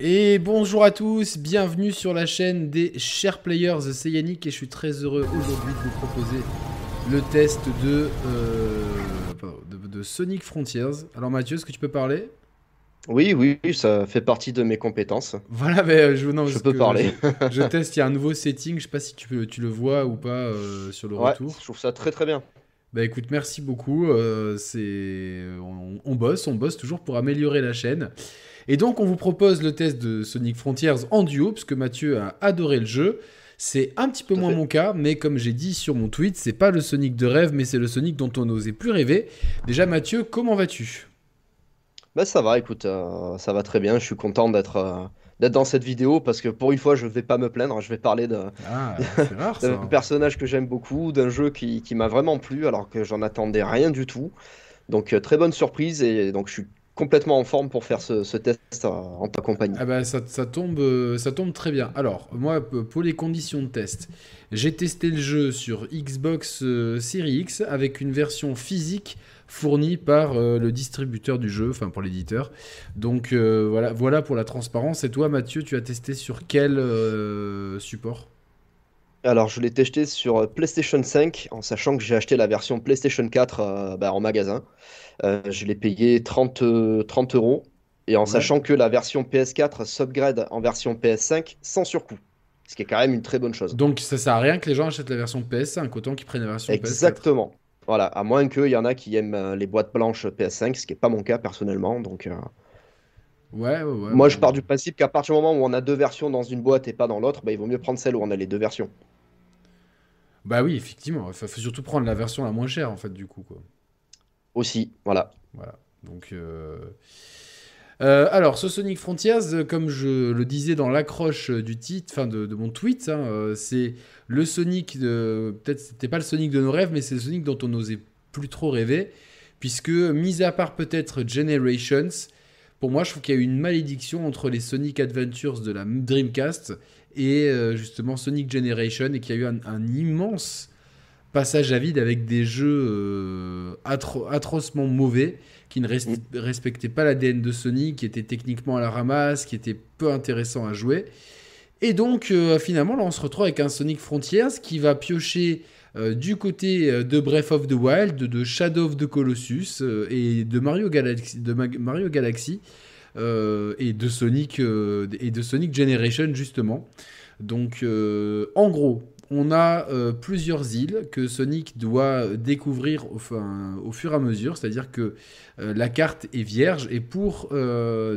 Et bonjour à tous, bienvenue sur la chaîne des chers players, c'est Yannick et je suis très heureux aujourd'hui de vous proposer le test de, euh, de, Sonic Frontiers. Alors Mathieu, est-ce que tu peux parler? Oui, oui, ça fait partie de mes compétences. Voilà, mais euh, je, non, je peux parler. Je, teste, il y a un nouveau setting, je sais pas si tu, peux, tu le vois ou pas euh, sur le retour. Je trouve ça très très bien. Bah écoute, merci beaucoup. c'est on, on, bosse, on bosse toujours pour améliorer la chaîne. Et donc, on vous propose le test de Sonic Frontiers en duo, puisque Mathieu a adoré le jeu. C'est un petit peu moins mon cas, mais comme j'ai dit sur mon tweet, c'est pas le Sonic de rêve, mais c'est le Sonic dont on n'osait plus rêver. Déjà, Mathieu, comment vas-tu? Bah ça va, écoute, euh, ça va très bien. Je suis content d'être euh, d'être dans cette vidéo parce que pour une fois, je vais pas me plaindre. Je vais parler de ah, d'un personnage que j'aime beaucoup, d'un jeu qui, qui m'a vraiment plu, alors que j'en attendais rien du tout. Donc euh, très bonne surprise et donc je suis complètement en forme pour faire ce, test en ta compagnie. Ah bah ça, tombe, euh, ça tombe très bien. Alors, moi, pour les conditions de test, j'ai testé le jeu sur Xbox euh, Series X avec une version physique fournie par euh, le distributeur du jeu, enfin pour l'éditeur. Donc voilà, voilà pour la transparence. Et toi, Mathieu, tu as testé sur quel support? Alors, je l'ai testé sur PlayStation 5, en sachant que j'ai acheté la version PlayStation 4 bah, en magasin. Euh, je l'ai payé 30, 30 euros. Et en sachant que la version PS4 s'upgrade en version PS5 sans surcoût. Ce qui est quand même une très bonne chose. Donc ça sert à rien que les gens achètent la version PS5, autant qu'ils prennent la version PS4. Exactement. Voilà, à moins qu'il y en a qui aiment euh, les boîtes blanches PS5, ce qui n'est pas mon cas personnellement. Donc, euh, ouais, ouais, ouais, Moi, je pars du principe qu'à partir du moment où on a deux versions dans une boîte et pas dans l'autre, bah, il vaut mieux prendre celle où on a les deux versions. Bah oui, effectivement. Il faut surtout prendre la version la moins chère, en fait, du coup. Quoi. Aussi, voilà. Donc. Euh, euh, alors, ce Sonic Frontiers, comme je le disais dans l'accroche du titre, enfin de, mon tweet, hein, euh, c'est le Sonic de. Peut-être c'était pas le Sonic de nos rêves, mais c'est le Sonic dont on n'osait plus trop rêver. Puisque, mis à part peut-être Generations, pour moi, je trouve qu'il y a eu une malédiction entre les Sonic Adventures de la Dreamcast et justement Sonic Generation, et qu'il y a eu un immense passage à vide avec des jeux euh, atrocement mauvais qui ne respectaient pas l'ADN de Sony, qui étaient techniquement à la ramasse, qui étaient peu intéressants à jouer. Et donc euh, finalement là on se retrouve avec un Sonic Frontiers qui va piocher euh, du côté de Breath of the Wild, de Shadow of the Colossus et de Mario Galaxy, de Mario Galaxy et de Sonic et de Sonic Generation justement. Donc en gros, on a euh, plusieurs îles que Sonic doit découvrir au, fur et à mesure, c'est-à-dire que euh, la carte est vierge et pour euh,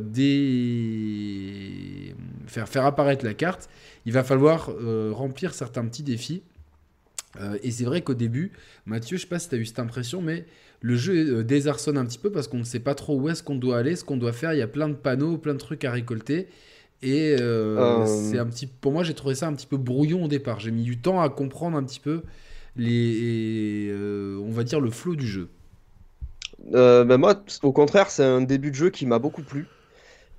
faire, faire, apparaître la carte, il va falloir remplir certains petits défis. et c'est vrai qu'au début, Mathieu, je ne sais pas si tu as eu cette impression, mais le jeu désarçonne un petit peu parce qu'on ne sait pas trop où est-ce qu'on doit aller, ce qu'on doit faire. Il y a plein de panneaux, plein de trucs à récolter. Et euh, euh. c'est un petit, pour moi, j'ai trouvé ça un petit peu brouillon au départ. J'ai mis du temps à comprendre un petit peu les, euh, on va dire le flow du jeu. Ben moi, au contraire, c'est un début de jeu qui m'a beaucoup plu.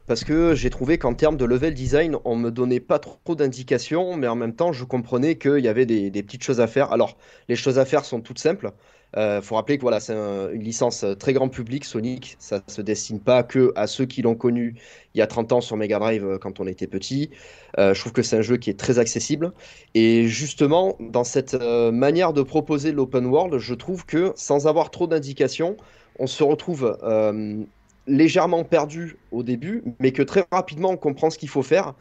Parce que j'ai trouvé qu'en termes de level design, on me donnait pas trop d'indications, mais en même temps, je comprenais qu'il y avait des, des, petites choses à faire. Alors, les choses à faire sont toutes simples. Il euh, faut rappeler que voilà, c'est une licence euh, très grand public, Sonic. Ça se destine pas que à ceux qui l'ont connu il y a 30 ans sur Mega Drive euh, quand on était petit. je trouve que c'est un jeu qui est très accessible. Et justement, dans cette manière de proposer l'open world, je trouve que sans avoir trop d'indications, on se retrouve légèrement perdu au début, mais que très rapidement on comprend ce qu'il faut faire.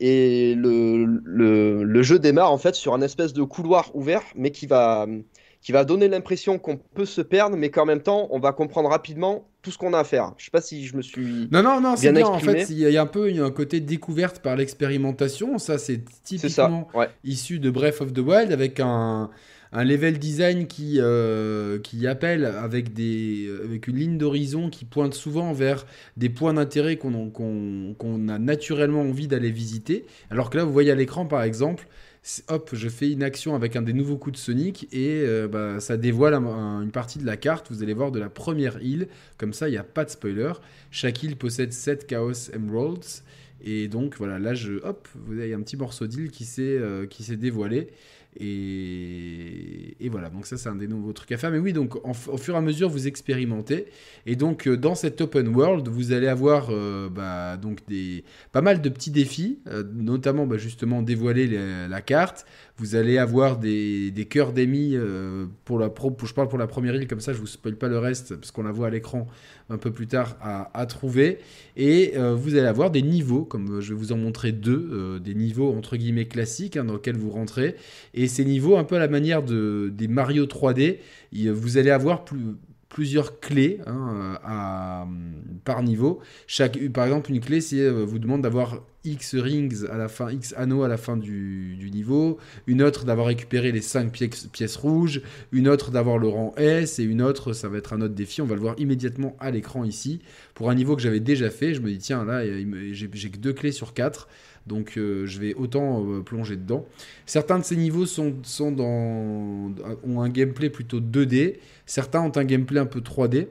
Et le, le, le, jeu démarre en fait sur un espèce de couloir ouvert, mais qui va, qui va donner l'impression qu'on peut se perdre, mais qu'en même temps, on va comprendre rapidement tout ce qu'on a à faire. Je sais pas si je me suis. Non, non, non, c'est bien. En fait, il y, a un peu un côté découverte par l'expérimentation. Ça, c'est typiquement issu de Breath of the Wild avec un, un level design qui, euh, qui appelle avec, des, avec une ligne d'horizon qui pointe souvent vers des points d'intérêt qu'on qu'on a naturellement envie d'aller visiter. Alors que là, vous voyez à l'écran, par exemple, hop, je fais une action avec un des nouveaux coups de Sonic et euh, bah, ça dévoile une partie de la carte. Vous allez voir de la première île, comme ça il n'y a pas de spoiler. Chaque île possède 7 Chaos Emeralds. Et donc voilà, là je, hop, vous avez un petit morceau d'île qui s'est euh, qui s'est dévoilé. Et, voilà, donc ça c'est un des nouveaux trucs à faire. Mais oui, donc au fur et à mesure vous expérimentez. Et donc euh, dans cette open world, vous allez avoir euh, bah, donc des, pas mal de petits défis, euh, notamment bah, justement dévoiler la carte. Vous allez avoir des, des cœurs d'émis pour la pro, je parle pour la première île, comme ça je vous spoil pas le reste parce qu'on la voit à l'écran un peu plus tard à, trouver. Et vous allez avoir des niveaux, comme je vais vous en montrer deux, des niveaux entre guillemets classiques hein, dans lesquels vous rentrez. Et ces niveaux, un peu à la manière de, des Mario 3D, vous allez avoir plusieurs clés hein, à, par niveau. Chaque, par exemple, une clé, c'est euh, vous demande d'avoir X rings à la fin, X anneaux à la fin du, niveau, une autre d'avoir récupéré les 5 pièces, pièces, rouges, une autre d'avoir le rang S, et une autre, ça va être un autre défi, on va le voir immédiatement à l'écran ici. Pour un niveau que j'avais déjà fait, je me dis, tiens, là, j'ai que deux clés sur 4. Donc euh, je vais autant euh, plonger dedans. Certains de ces niveaux sont, sont dans, ont un gameplay plutôt 2D. Certains ont un gameplay un peu 3D.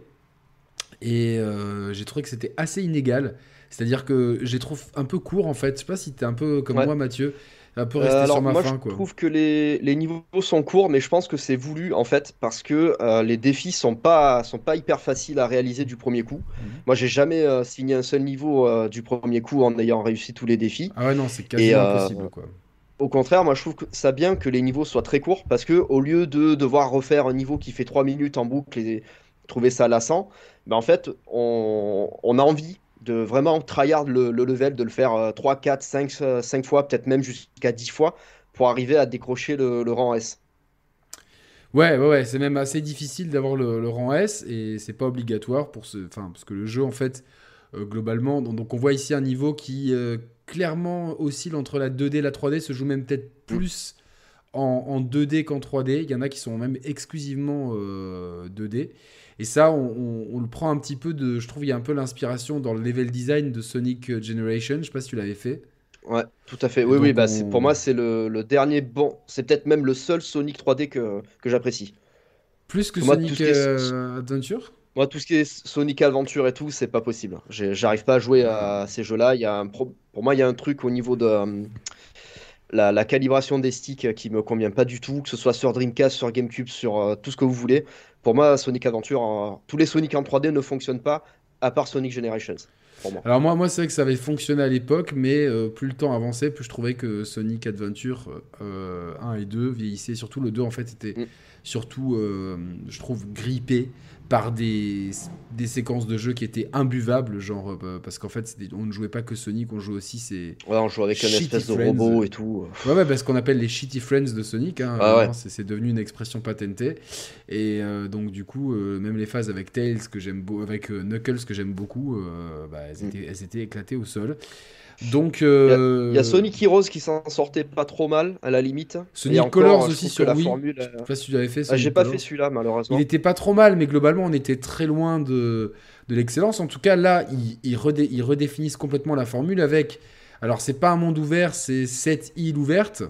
Et euh, j'ai trouvé que c'était assez inégal. C'est-à-dire que j'ai trouvé un peu court en fait. Je sais pas si tu es un peu comme moi Mathieu un peu rester euh, sur ma moi, Je trouve que les, les, niveaux sont courts, mais je pense que c'est voulu en fait parce que euh, les défis sont pas sont pas hyper faciles à réaliser du premier coup. Mhm. Moi, j'ai jamais euh, signé un seul niveau du premier coup en ayant réussi tous les défis. Ah ouais, non, c'est quasi impossible quoi. Au contraire, moi je trouve que ça bien que les niveaux soient très courts parce que au lieu de devoir refaire un niveau qui fait 3 minutes en boucle et trouver ça lassant, ben en fait on, on a envie de vraiment tryhard le, le level, de le faire 3, 4, 5, 5 fois, peut-être même jusqu'à 10 fois, pour arriver à décrocher le, rang S. Ouais, ouais, ouais c'est même assez difficile d'avoir le, rang S et c'est pas obligatoire pour ce, enfin, parce que le jeu en fait euh, globalement, donc, on voit ici un niveau qui euh, clairement oscille entre la 2D et la 3D, se joue même peut-être mm. plus en, 2D qu'en 3D. Il y en a qui sont même exclusivement 2D. Euh, et ça, on, le prend un petit peu de. Je trouve il y a un peu l'inspiration dans le level design de Sonic Generation. Je sais pas si tu l'avais fait. Ouais, tout à fait. Oui, oui, bah, pour moi, c'est le, dernier bon. C'est peut-être même le seul Sonic 3D que, que j'apprécie. Plus que Sonic euh, Adventure? Moi, tout ce qui est Sonic Adventure et tout, c'est pas possible. J'arrive pas à jouer à ces jeux-là. Il y a un Pour moi, il y a un truc au niveau de. Euh, la, calibration des sticks qui me convient pas du tout, que ce soit sur Dreamcast, sur GameCube, sur euh, tout ce que vous voulez. Pour moi, Sonic Adventure, tous les Sonic en 3D ne fonctionnent pas, à part Sonic Generations. Alors moi, moi c'est vrai que ça avait fonctionné à l'époque, mais euh, plus le temps avançait, plus je trouvais que Sonic Adventure 1 euh, et 2 vieillissaient. Surtout le 2, en fait, était mm. surtout, je trouve, grippé par des, des séquences de jeu qui étaient imbuvables, genre euh, parce qu'en fait on ne jouait pas que Sonic, on jouait aussi ces ouais, on jouait avec un espèce de robot et tout. Ouais, ouais, parce qu'on appelle les shitty friends de Sonic, hein, ah c'est devenu une expression patentée. Et euh, donc du coup, euh, même les phases avec Tails que j'aime avec Knuckles que j'aime beaucoup, bah, elles, mm. étaient, elles étaient éclatées au sol. Donc, il y, a, Sonic Heroes qui s'en sortait pas trop mal à la limite. Sonic Colors aussi sur la Wii. Formule, je sais pas si tu l'avais fait. Ah, j'ai pas fait celui-là malheureusement. Il était pas trop mal, mais globalement on était très loin de, de l'excellence. En tout cas là, ils, ils, redéfinissent complètement la formule avec. Alors c'est pas un monde ouvert, c'est 7 îles ouvertes.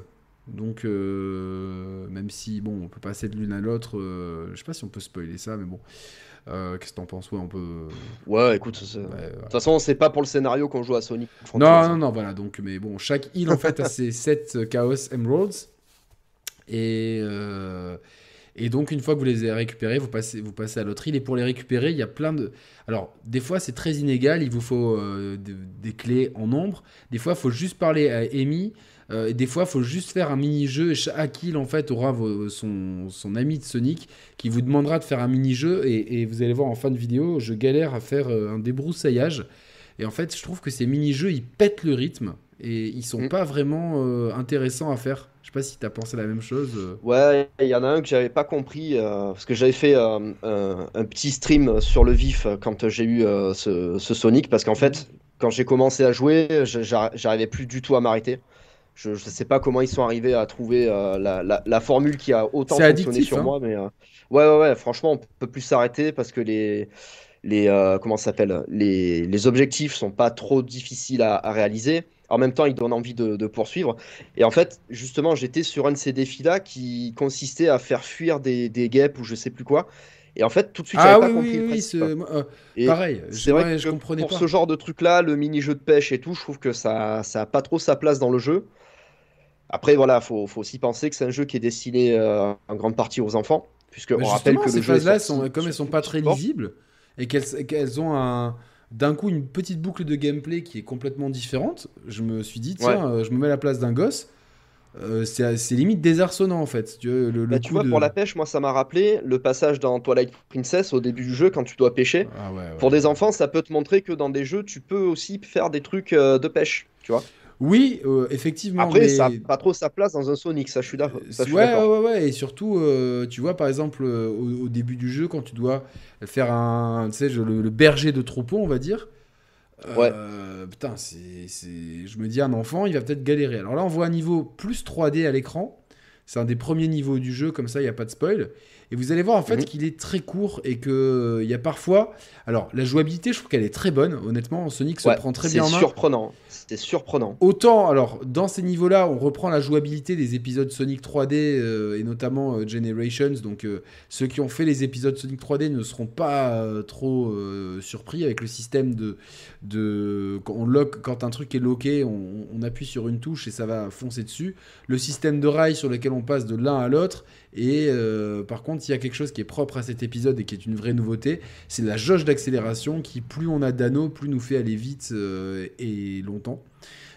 Donc, euh, même si, bon, on peut passer de l'une à l'autre, euh, je sais pas si on peut spoiler ça, mais bon. Euh, qu'est-ce que t'en penses? Ouais, on peut. Ouais, écoute, de toute façon, c'est pas pour le scénario qu'on joue à Sonic. Non, non, non, voilà. Donc, mais bon, chaque île en fait a ses 7 Chaos Emeralds. Et, euh, et donc, une fois que vous les avez récupérés, vous passez, vous passez à l'autre île. Et pour les récupérer, il y a plein de. Alors, des fois, c'est très inégal. Il vous faut euh, des, clés en nombre. Des fois, il faut juste parler à Amy. Euh, et des fois, il faut juste faire un mini-jeu. Chaque île, en fait, aura son, son, ami de Sonic qui vous demandera de faire un mini-jeu. Et, vous allez voir en fin de vidéo, je galère à faire euh, un débroussaillage. Et en fait, je trouve que ces mini-jeux, ils pètent le rythme. Et ils sont mm. pas vraiment euh, intéressants à faire. Je sais pas si tu as pensé la même chose. Ouais, il y en a un que j'avais pas compris. parce que j'avais fait un, petit stream sur le vif quand j'ai eu ce, ce, Sonic. Parce qu'en fait, quand j'ai commencé à jouer, j'arrivais plus du tout à m'arrêter. Je ne sais pas comment ils sont arrivés à trouver euh, la, formule qui a autant fonctionné sur hein. moi, mais euh, ouais, ouais, ouais, franchement, on peut plus s'arrêter parce que les, les euh, comment s'appelle, les, les objectifs sont pas trop difficiles à, réaliser. En même temps, ils donnent envie de, poursuivre. Et en fait, justement, j'étais sur un de ces défis-là qui consistait à faire fuir des, des guêpes ou je sais plus quoi. Et en fait, tout de suite, j'avais ah, pas compris oui, pareil, c'est vrai que je comprenais pour ce genre de truc-là, le mini-jeu de pêche et tout, je trouve que ça, ça a pas trop sa place dans le jeu. Après, voilà, faut, faut aussi penser que c'est un jeu qui est destiné euh, en grande partie aux enfants, puisque on rappelle que ces le jeu sorti sont, comme elles sur sont pas très lisibles et qu'elles ont un d'un coup une petite boucle de gameplay qui est complètement différente, je me suis dit tiens, euh, je me mets à la place d'un gosse. euh, c'est limite désarçonnant en fait. Tu vois, le, le Bah, tu vois, de- pour la pêche, moi, ça m'a rappelé le passage dans Twilight Princess au début du jeu quand tu dois pêcher. Ah ouais, ouais. Pour des enfants, ça peut te montrer que dans des jeux, tu peux aussi faire des trucs euh, de pêche, tu vois. Oui, euh, effectivement. Après, mais... ça n'a pas trop sa place dans un Sonic, ça je suis d'accord. ouais, ouais, ouais, ouais, et surtout, euh, tu vois, par exemple, euh, au, au début du jeu, quand tu dois faire un, tu sais, je- le, le berger de troupeau, on va dire. euh, Putain, c'est, je me dis, un enfant, il va peut-être galérer. Alors là, on voit un niveau plus 3D à l'écran. C'est un des premiers niveaux du jeu, comme ça, il n'y a pas de spoil. Et vous allez voir en fait Mhm. qu'il est très court et que euh, il y a parfois. Alors, la jouabilité, je trouve qu'elle est très bonne. Honnêtement, Sonic se Ouais, prend très c'est bien en main. surprenant. C'est surprenant. Autant, alors, dans ces niveaux-là, on reprend la jouabilité des épisodes Sonic 3D euh, et notamment euh, Generations. Donc, euh, ceux qui ont fait les épisodes Sonic 3D ne seront pas trop surpris avec le système de. de quand, on lock, quand un truc est locké, on, on appuie sur une touche et ça va foncer dessus. Le système de rails sur lequel on passe de l'un à l'autre. Et par contre, il y a quelque chose qui est propre à cet épisode et qui est une vraie nouveauté, c'est la jauge d'accélération qui, plus on a d'anneaux, plus nous fait aller vite euh, et longtemps.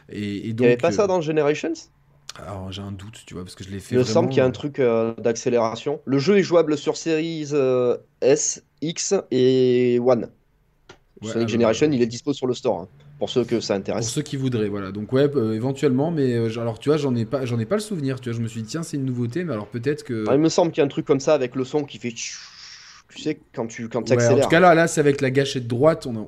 Et, et Il n'y avait pas euh, ça dans Generations? Alors j'ai un doute, tu vois, parce que je l'ai fait Il me semble qu'il y a un truc euh, d'accélération. Le jeu est jouable sur Series euh, S, X et One. Ouais, Sonic ah, Generation, il est dispo sur le store, hein, pour ceux que ça Pour intéresse. ceux qui voudraient, voilà. Donc ouais, euh, éventuellement, mais euh, alors tu vois, j'en ai pas, j'en ai pas le souvenir. Tu vois, je me suis dit tiens, c'est une nouveauté, mais alors peut-être que. Ah, il me semble qu'il y a un truc comme ça avec le son qui fait... Tu sais, quand tu quand Ouais, en accélères. tout cas là, là c'est avec la gâchette droite, on a, on-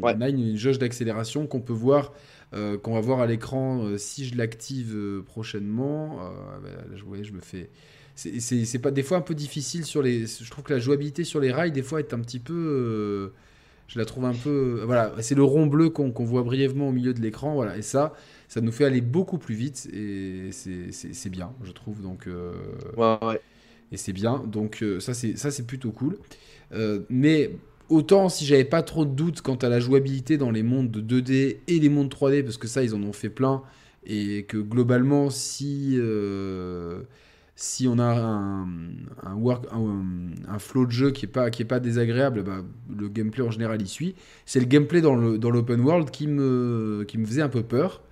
on- Ouais. on a une, une jauge d'accélération qu'on peut voir, euh, qu'on va voir à l'écran si je l'active prochainement. Bah, là, je, voyais, je me fais. C'est pas des fois un peu difficile sur les. Je trouve que la jouabilité sur les rails des fois est un petit peu. Je la trouve un peu. Voilà, c'est le rond bleu qu'on voit brièvement au milieu de l'écran, voilà. Et ça, ça nous fait aller beaucoup plus vite et c'est- bien, je trouve. Donc. euh, Ouais, ouais. et c'est bien. Donc euh, ça c'est ça c'est plutôt cool. Euh, mais autant si j'avais pas trop de doutes quant à la jouabilité dans les mondes de 2D et les mondes 3D parce que ça ils en ont fait plein et que globalement si si on a un, un, flow de jeu qui est pas pas désagréable, bah, le gameplay en général y suit. C'est le gameplay dans le dans l'open world qui me qui me faisait un peu peur.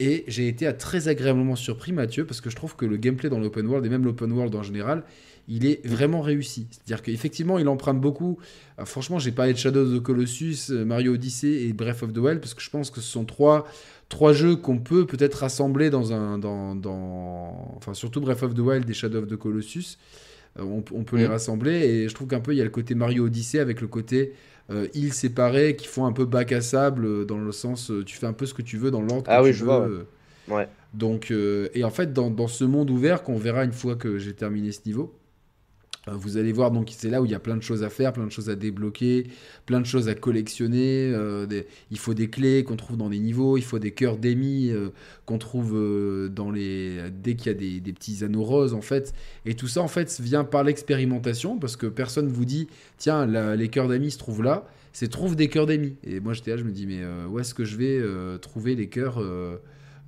Et j'ai été à- très agréablement surpris, Mathieu, parce que je trouve que le gameplay dans l'open world, et même l'open world en général, il est vraiment réussi. C'est-à-dire qu'effectivement, il emprunte beaucoup. Ah, franchement, j'ai parlé de Shadow of the Colossus, euh, Mario Odyssey et Breath of the Wild, parce que je pense que ce sont trois, trois jeux qu'on peut peut-être rassembler dans un. Dans, dans... Enfin, surtout Breath of the Wild et Shadow of the Colossus. Euh, on, on peut les Mhm. rassembler, et je trouve qu'un peu, il y a le côté Mario Odyssey avec le côté euh, îles séparées qui font un peu bac à sable, dans le sens, tu fais un peu ce que tu veux dans l'ordre que Ah oui, tu je veux. vois, ouais. Ouais. donc, euh, et en fait, dans, dans ce monde ouvert qu'on verra une fois que j'ai terminé ce niveau, vous allez voir, donc c'est là où il y a plein de choses à faire, plein de choses à débloquer, plein de choses à collectionner. euh, il faut des clés qu'on trouve dans les niveaux, il faut des cœurs d'émis euh, qu'on trouve euh, dans les dès qu'il y a des, petits anneaux roses en fait. Et tout ça en fait vient par l'expérimentation parce que personne vous dit tiens les cœurs d'amis se trouvent là. C'est trouve des cœurs d'amis. Et moi j'étais là, je me dis mais où est-ce que je vais trouver les cœurs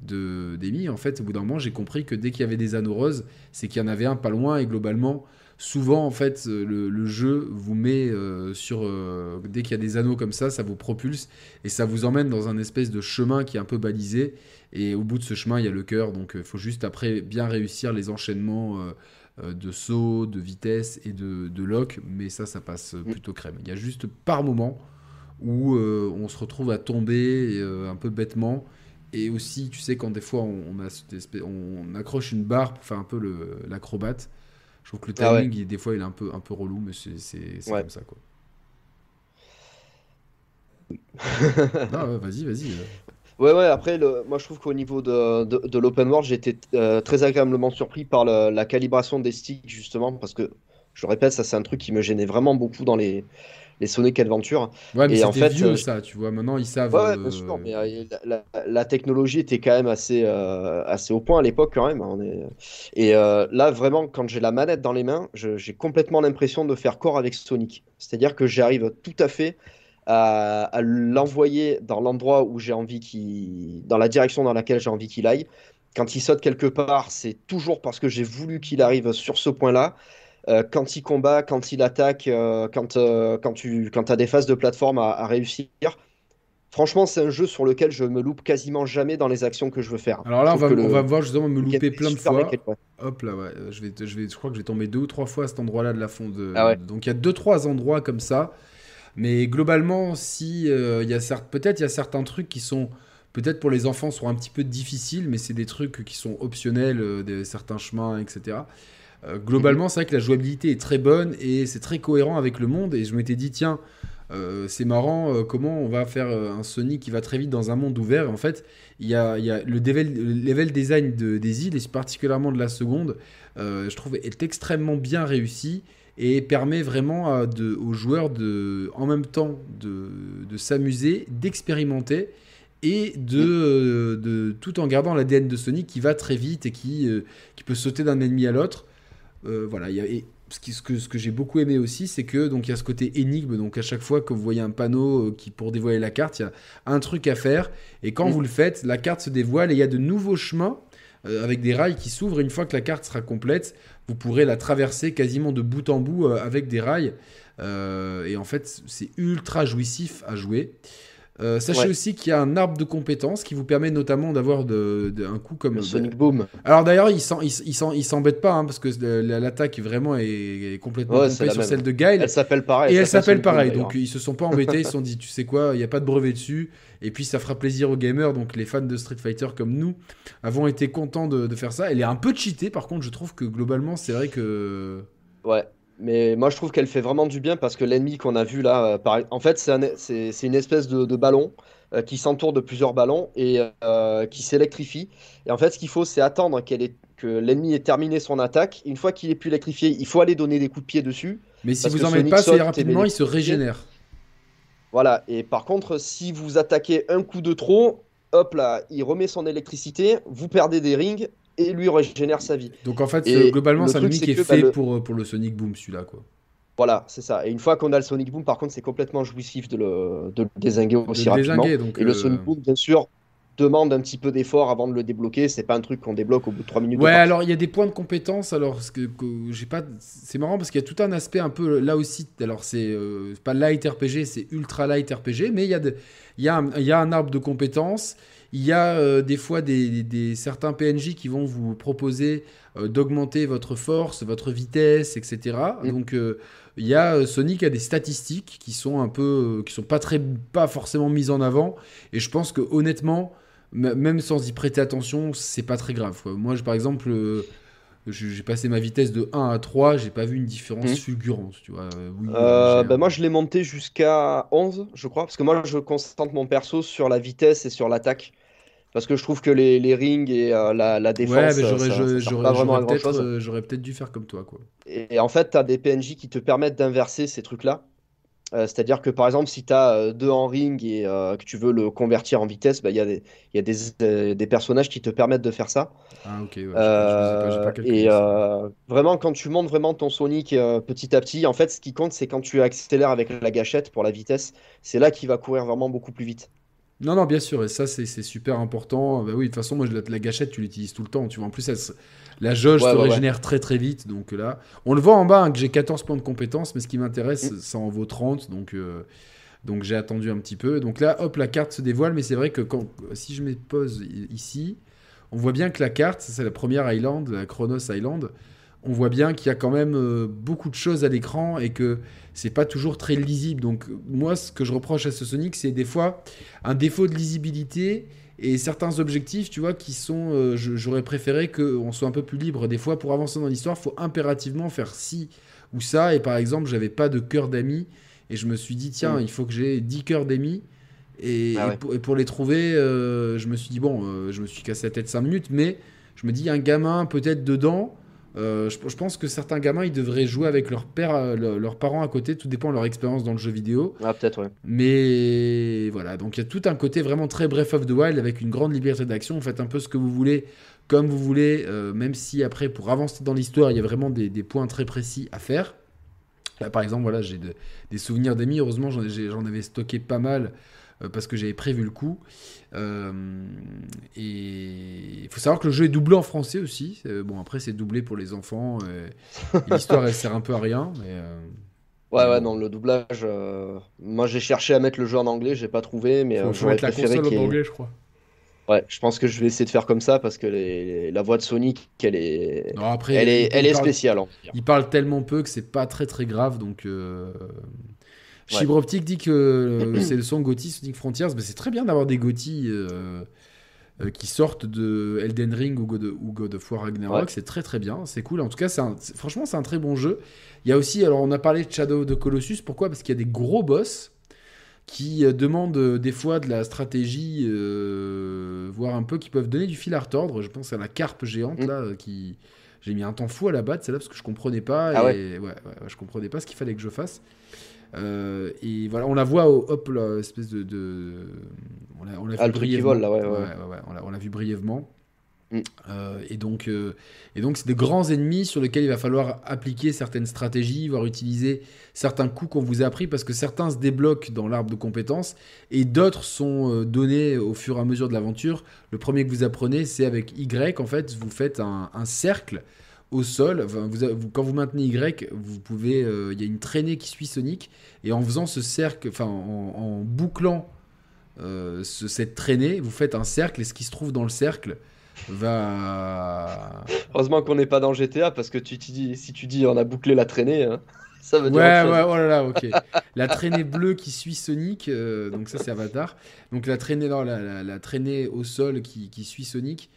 de d'Amy, en fait, au bout d'un moment, j'ai compris que dès qu'il y avait des anneaux roses, c'est qu'il y en avait un pas loin et globalement, souvent, en fait, euh, le, le jeu vous met euh, sur. euh, dès qu'il y a des anneaux comme ça, ça vous propulse et ça vous emmène dans un espèce de chemin qui est un peu balisé. Et au bout de ce chemin, il y a le cœur, donc il faut juste après bien réussir les enchaînements. euh, de saut, de vitesse et de, de lock, mais ça, ça passe euh, plutôt crème. Il y a juste par moment où on se retrouve à tomber un peu bêtement, et aussi, tu sais, quand des fois on, on a accroche une barre pour faire un peu l'acrobate, je trouve que le Ah ouais. timing, il- des fois, il est un peu, un peu relou, mais c'est c'est- c'est Ouais. comme ça, quoi. Ah ouais, vas-y, vas-y. euh. Ouais, ouais, après, le... moi je trouve qu'au niveau de, de, de l'open world, j'ai été euh, très agréablement surpris par le- la calibration des sticks, justement, parce que, je le répète, ça c'est un truc qui me gênait vraiment beaucoup dans les, les Sonic Adventure. Ouais, mais Et en fait, vieux, euh, ça, tu vois. Maintenant, ils savent. Ouais, ouais, euh, bien sûr, mais euh, la, la- la technologie était quand même assez, assez au point à l'époque, quand même. hein, on est... Et là, vraiment, quand j'ai la manette dans les mains, j'ai complètement l'impression de faire corps avec Sonic. C'est-à-dire que j'arrive tout à fait à, à l'envoyer dans l'endroit où j'ai envie qu'il. dans la direction dans laquelle j'ai envie qu'il aille. quand il saute quelque part, c'est toujours parce que j'ai voulu qu'il arrive sur ce point-là. Euh, quand il combat, quand il attaque, euh, quand, euh, quand tu quand as des phases de plateforme à, réussir. Franchement, c'est un jeu sur lequel je me loupe quasiment jamais dans les actions que je veux faire. Alors là, on va, on va, voir justement me louper plein de fois. Hop là, ouais. Je, vais, je, vais, je crois que j'ai tombé deux ou trois fois à cet endroit-là de la fond. De... Ah Donc il y a deux, trois endroits comme ça. Mais globalement, si il y a certes, peut-être il y a certains trucs qui sont peut-être pour les enfants seront un petit peu difficiles, mais c'est des trucs qui sont optionnels, des, certains chemins, etc. Euh, globalement, c'est vrai que la jouabilité est très bonne et c'est très cohérent avec le monde. Et je m'étais dit, tiens, euh, c'est marrant euh, comment on va faire un Sonic qui va très vite dans un monde ouvert. en fait, il y a, le, level, design des îles, et particulièrement de la seconde, je trouve est extrêmement bien réussi et permet vraiment aux joueurs de, en même temps de, s'amuser, d'expérimenter et de, tout en gardant l'ADN de Sonic qui va très vite et qui, qui peut sauter d'un ennemi à l'autre. Euh, voilà, y a, ce, qui, ce, que, ce que j'ai beaucoup aimé aussi, c'est que donc il y a ce côté énigme. Donc à chaque fois que vous voyez un panneau euh, qui pour dévoiler la carte, il y a un truc à faire. Et quand vous le faites, la carte se dévoile et il y a de nouveaux chemins euh, avec des rails qui s'ouvrent. Une fois que la carte sera complète, vous pourrez la traverser quasiment de bout en bout avec des rails. et en fait, c'est ultra jouissif à jouer. Euh, sachez aussi qu'il y a un arbre de compétences qui vous permet notamment d'avoir de, un coup comme le Sonic Boom. Alors d'ailleurs, il s'embête pas hein, parce que l'attaque vraiment est, complètement ouais, sur celle de Guile. Elle s'appelle pareil. Et elle s'appelle pareil. Donc ils se sont pas embêtés, ils se sont dit, tu sais quoi, il n'y a pas de brevet dessus. Et puis ça fera plaisir aux gamers, donc les fans de Street Fighter comme nous avons été contents de, de faire ça. Elle est un peu cheatée, par contre, je trouve que globalement, c'est vrai que. Ouais, mais moi, je trouve qu'elle fait vraiment du bien parce que l'ennemi qu'on a vu là, euh, en fait, c'est une espèce de, ballon euh, qui s'entoure de plusieurs ballons et euh, qui s'électrifie. Et en fait, ce qu'il faut, c'est attendre que l'ennemi ait terminé son attaque. Une fois qu'il est pu électrifié, il faut aller donner des coups de pied dessus. Mais si vous en mettez pas assez rapidement, il se régénère. Voilà. Et par contre, si vous attaquez un coup de trop, hop là, il remet son électricité, vous perdez des rings et lui régénère sa vie. Donc en fait, globalement, c'est un ennemi qui est, fait bah, pour, pour le Sonic Boom, celui-là. quoi. Voilà, c'est ça. Et une fois qu'on a le Sonic Boom, par contre, c'est complètement jouissif de le, de désinguer aussi rapidement. Donc, et le euh, Sonic Boom, bien sûr, demande un petit peu d'effort avant de le débloquer. C'est pas un truc qu'on débloque au bout de 3 minutes. Ouais, alors il y a des points de compétence. Alors, ce que, j'ai pas. C'est marrant parce qu'il y a tout un aspect un peu là aussi. Alors, c'est euh, pas light RPG, c'est ultra light RPG, mais il y, a il, y a un, il y a un arbre de compétences. Il y a euh, des fois des, certains PNJ qui vont vous proposer euh, d'augmenter votre force, votre vitesse, etc. Mm. Donc euh, il y a Sonic a des statistiques qui sont un peu, qui sont pas très, pas forcément mises en avant. Et je pense que honnêtement, même sans y prêter attention, c'est pas très grave. Moi, je, par exemple, j'ai passé ma vitesse de 1 à 3, j'ai pas vu une différence mm. fulgurante, tu vois. Ben moi, je l'ai monté jusqu'à 11, je crois, parce que moi, je constante mon perso sur la vitesse et sur l'attaque parce que je trouve que les, les rings et euh, la, la, défense, ouais, j'aurais, peut-être, euh, j'aurais peut-être dû faire comme toi. Quoi. Et, en fait, tu as des PNJ qui te permettent d'inverser ces trucs-là. Euh, c'est-à-dire que par exemple, si tu as deux en ring et que tu veux le convertir en vitesse, bah, il y a, des, y a des, des, personnages qui te permettent de faire ça. Ah, ok. et vraiment, quand tu montes vraiment ton Sonic petit à petit, en fait, ce qui compte, c'est quand tu accélères avec la gâchette pour la vitesse. C'est là qu'il va courir vraiment beaucoup plus vite. Non, non, bien sûr, et ça, c'est super important. Bah oui, de toute façon, moi, la, gâchette, tu l'utilises tout le temps. Tu vois, en plus, la jauge se régénère très, très vite. Donc là, on le voit en bas hein, que j'ai 14 points de compétence, mais ce qui m'intéresse, mm. ça en vaut 30. Donc, euh, donc j'ai attendu un petit peu. Donc là, hop, la carte se dévoile, mais c'est vrai que quand, si je me pose ici, on voit bien que la carte, c'est la première Island, la Chronos Island on voit bien qu'il y a quand même euh, beaucoup de choses à l'écran et que c'est pas toujours très lisible. Donc moi, ce que je reproche à ce Sonic, c'est des fois un défaut de lisibilité et certains objectifs, tu vois, qui sont, euh, j'aurais préféré qu'on soit un peu plus libre. Des fois, pour avancer dans l'histoire, il faut impérativement faire ci ou ça. Et par exemple, j'avais pas de cœur d'amis et je me suis dit, tiens, mm. il faut que j'ai 10 cœurs d'amis. Et, ah pour, les trouver, euh, je me suis dit, bon, je me suis cassé la tête 5 minutes, mais je me dis, un gamin peut-être dedans, euh, je, pense que certains gamins, ils devraient jouer avec leur père, euh, leurs parents à côté. Tout dépend de leur expérience dans le jeu vidéo. Ah, peut-être, ouais. Mais voilà, donc il y a tout un côté vraiment très Breath of the Wild avec une grande liberté d'action. Vous faites un peu ce que vous voulez, comme vous voulez, euh, même si après, pour avancer dans l'histoire, il y a vraiment des, points très précis à faire. Là, par exemple, voilà, j'ai des souvenirs d'amis. Heureusement, j'en avais stocké pas mal parce que j'avais prévu le coup. et il faut savoir que le jeu est doublé en français aussi. bon, après, c'est doublé pour les enfants. L'histoire, elle sert un peu à rien. Mais, Ouais, ouais, non, le doublage. Moi, j'ai cherché à mettre le jeu en anglais, j'ai pas trouvé, mais faut, j'aurais préféré la console en anglais, je crois. Ouais, je pense que je vais essayer de faire comme ça parce que la voix de Sonic, elle est, après, elle est, elle est spéciale. il parle tellement peu que c'est pas très très grave. Donc, euh... dit que euh, c'est le son Gotti Sonic Frontiers. Mais c'est très bien d'avoir des Gotti euh, euh, qui sortent de Elden Ring ou God, ou God of War Ragnarok. C'est très très bien, c'est cool. En tout cas, franchement, c'est un très bon jeu. Il y a aussi, alors on a parlé de Shadow of the Colossus. Pourquoi? Parce qu'il y a des gros boss qui demandent des fois de la stratégie, euh, voire un peu, qui peuvent donner du fil à retordre. Je pense à la carpe géante, mm. là, qui... J'ai mis un temps fou à la battre, celle-là, parce que je comprenais pas. Ah et... ouais. je comprenais pas ce qu'il fallait que je fasse. Et voilà, on la voit, hop, là, espèce de. de... On l'a ah, vu brièvement. Vole, là, ouais, ouais. on l'a vu brièvement. Mm. Euh, et donc, euh, et donc, c'est des grands ennemis sur lesquels il va falloir appliquer certaines stratégies, voire utiliser certains coups qu'on vous a appris, parce que certains se débloquent dans l'arbre de compétences et d'autres sont euh, donnés au fur et à mesure de l'aventure. Le premier que vous apprenez, c'est avec Y. En fait, vous faites un, cercle au sol. vous, quand vous maintenez Y, vous pouvez. Il y a une traînée qui suit Sonic, et en faisant ce cercle, enfin, en, en bouclant ce, cette traînée, vous faites un cercle, et ce qui se trouve dans le cercle va. Heureusement qu'on n'est pas dans GTA parce que tu, dis, si tu dis on a bouclé la traînée, hein, ça veut dire. Ouais, ouais, oh là là, ok. la traînée bleue qui suit Sonic, euh, donc ça c'est Avatar. Donc la traînée, non, la, la, traînée au sol qui, qui suit Sonic.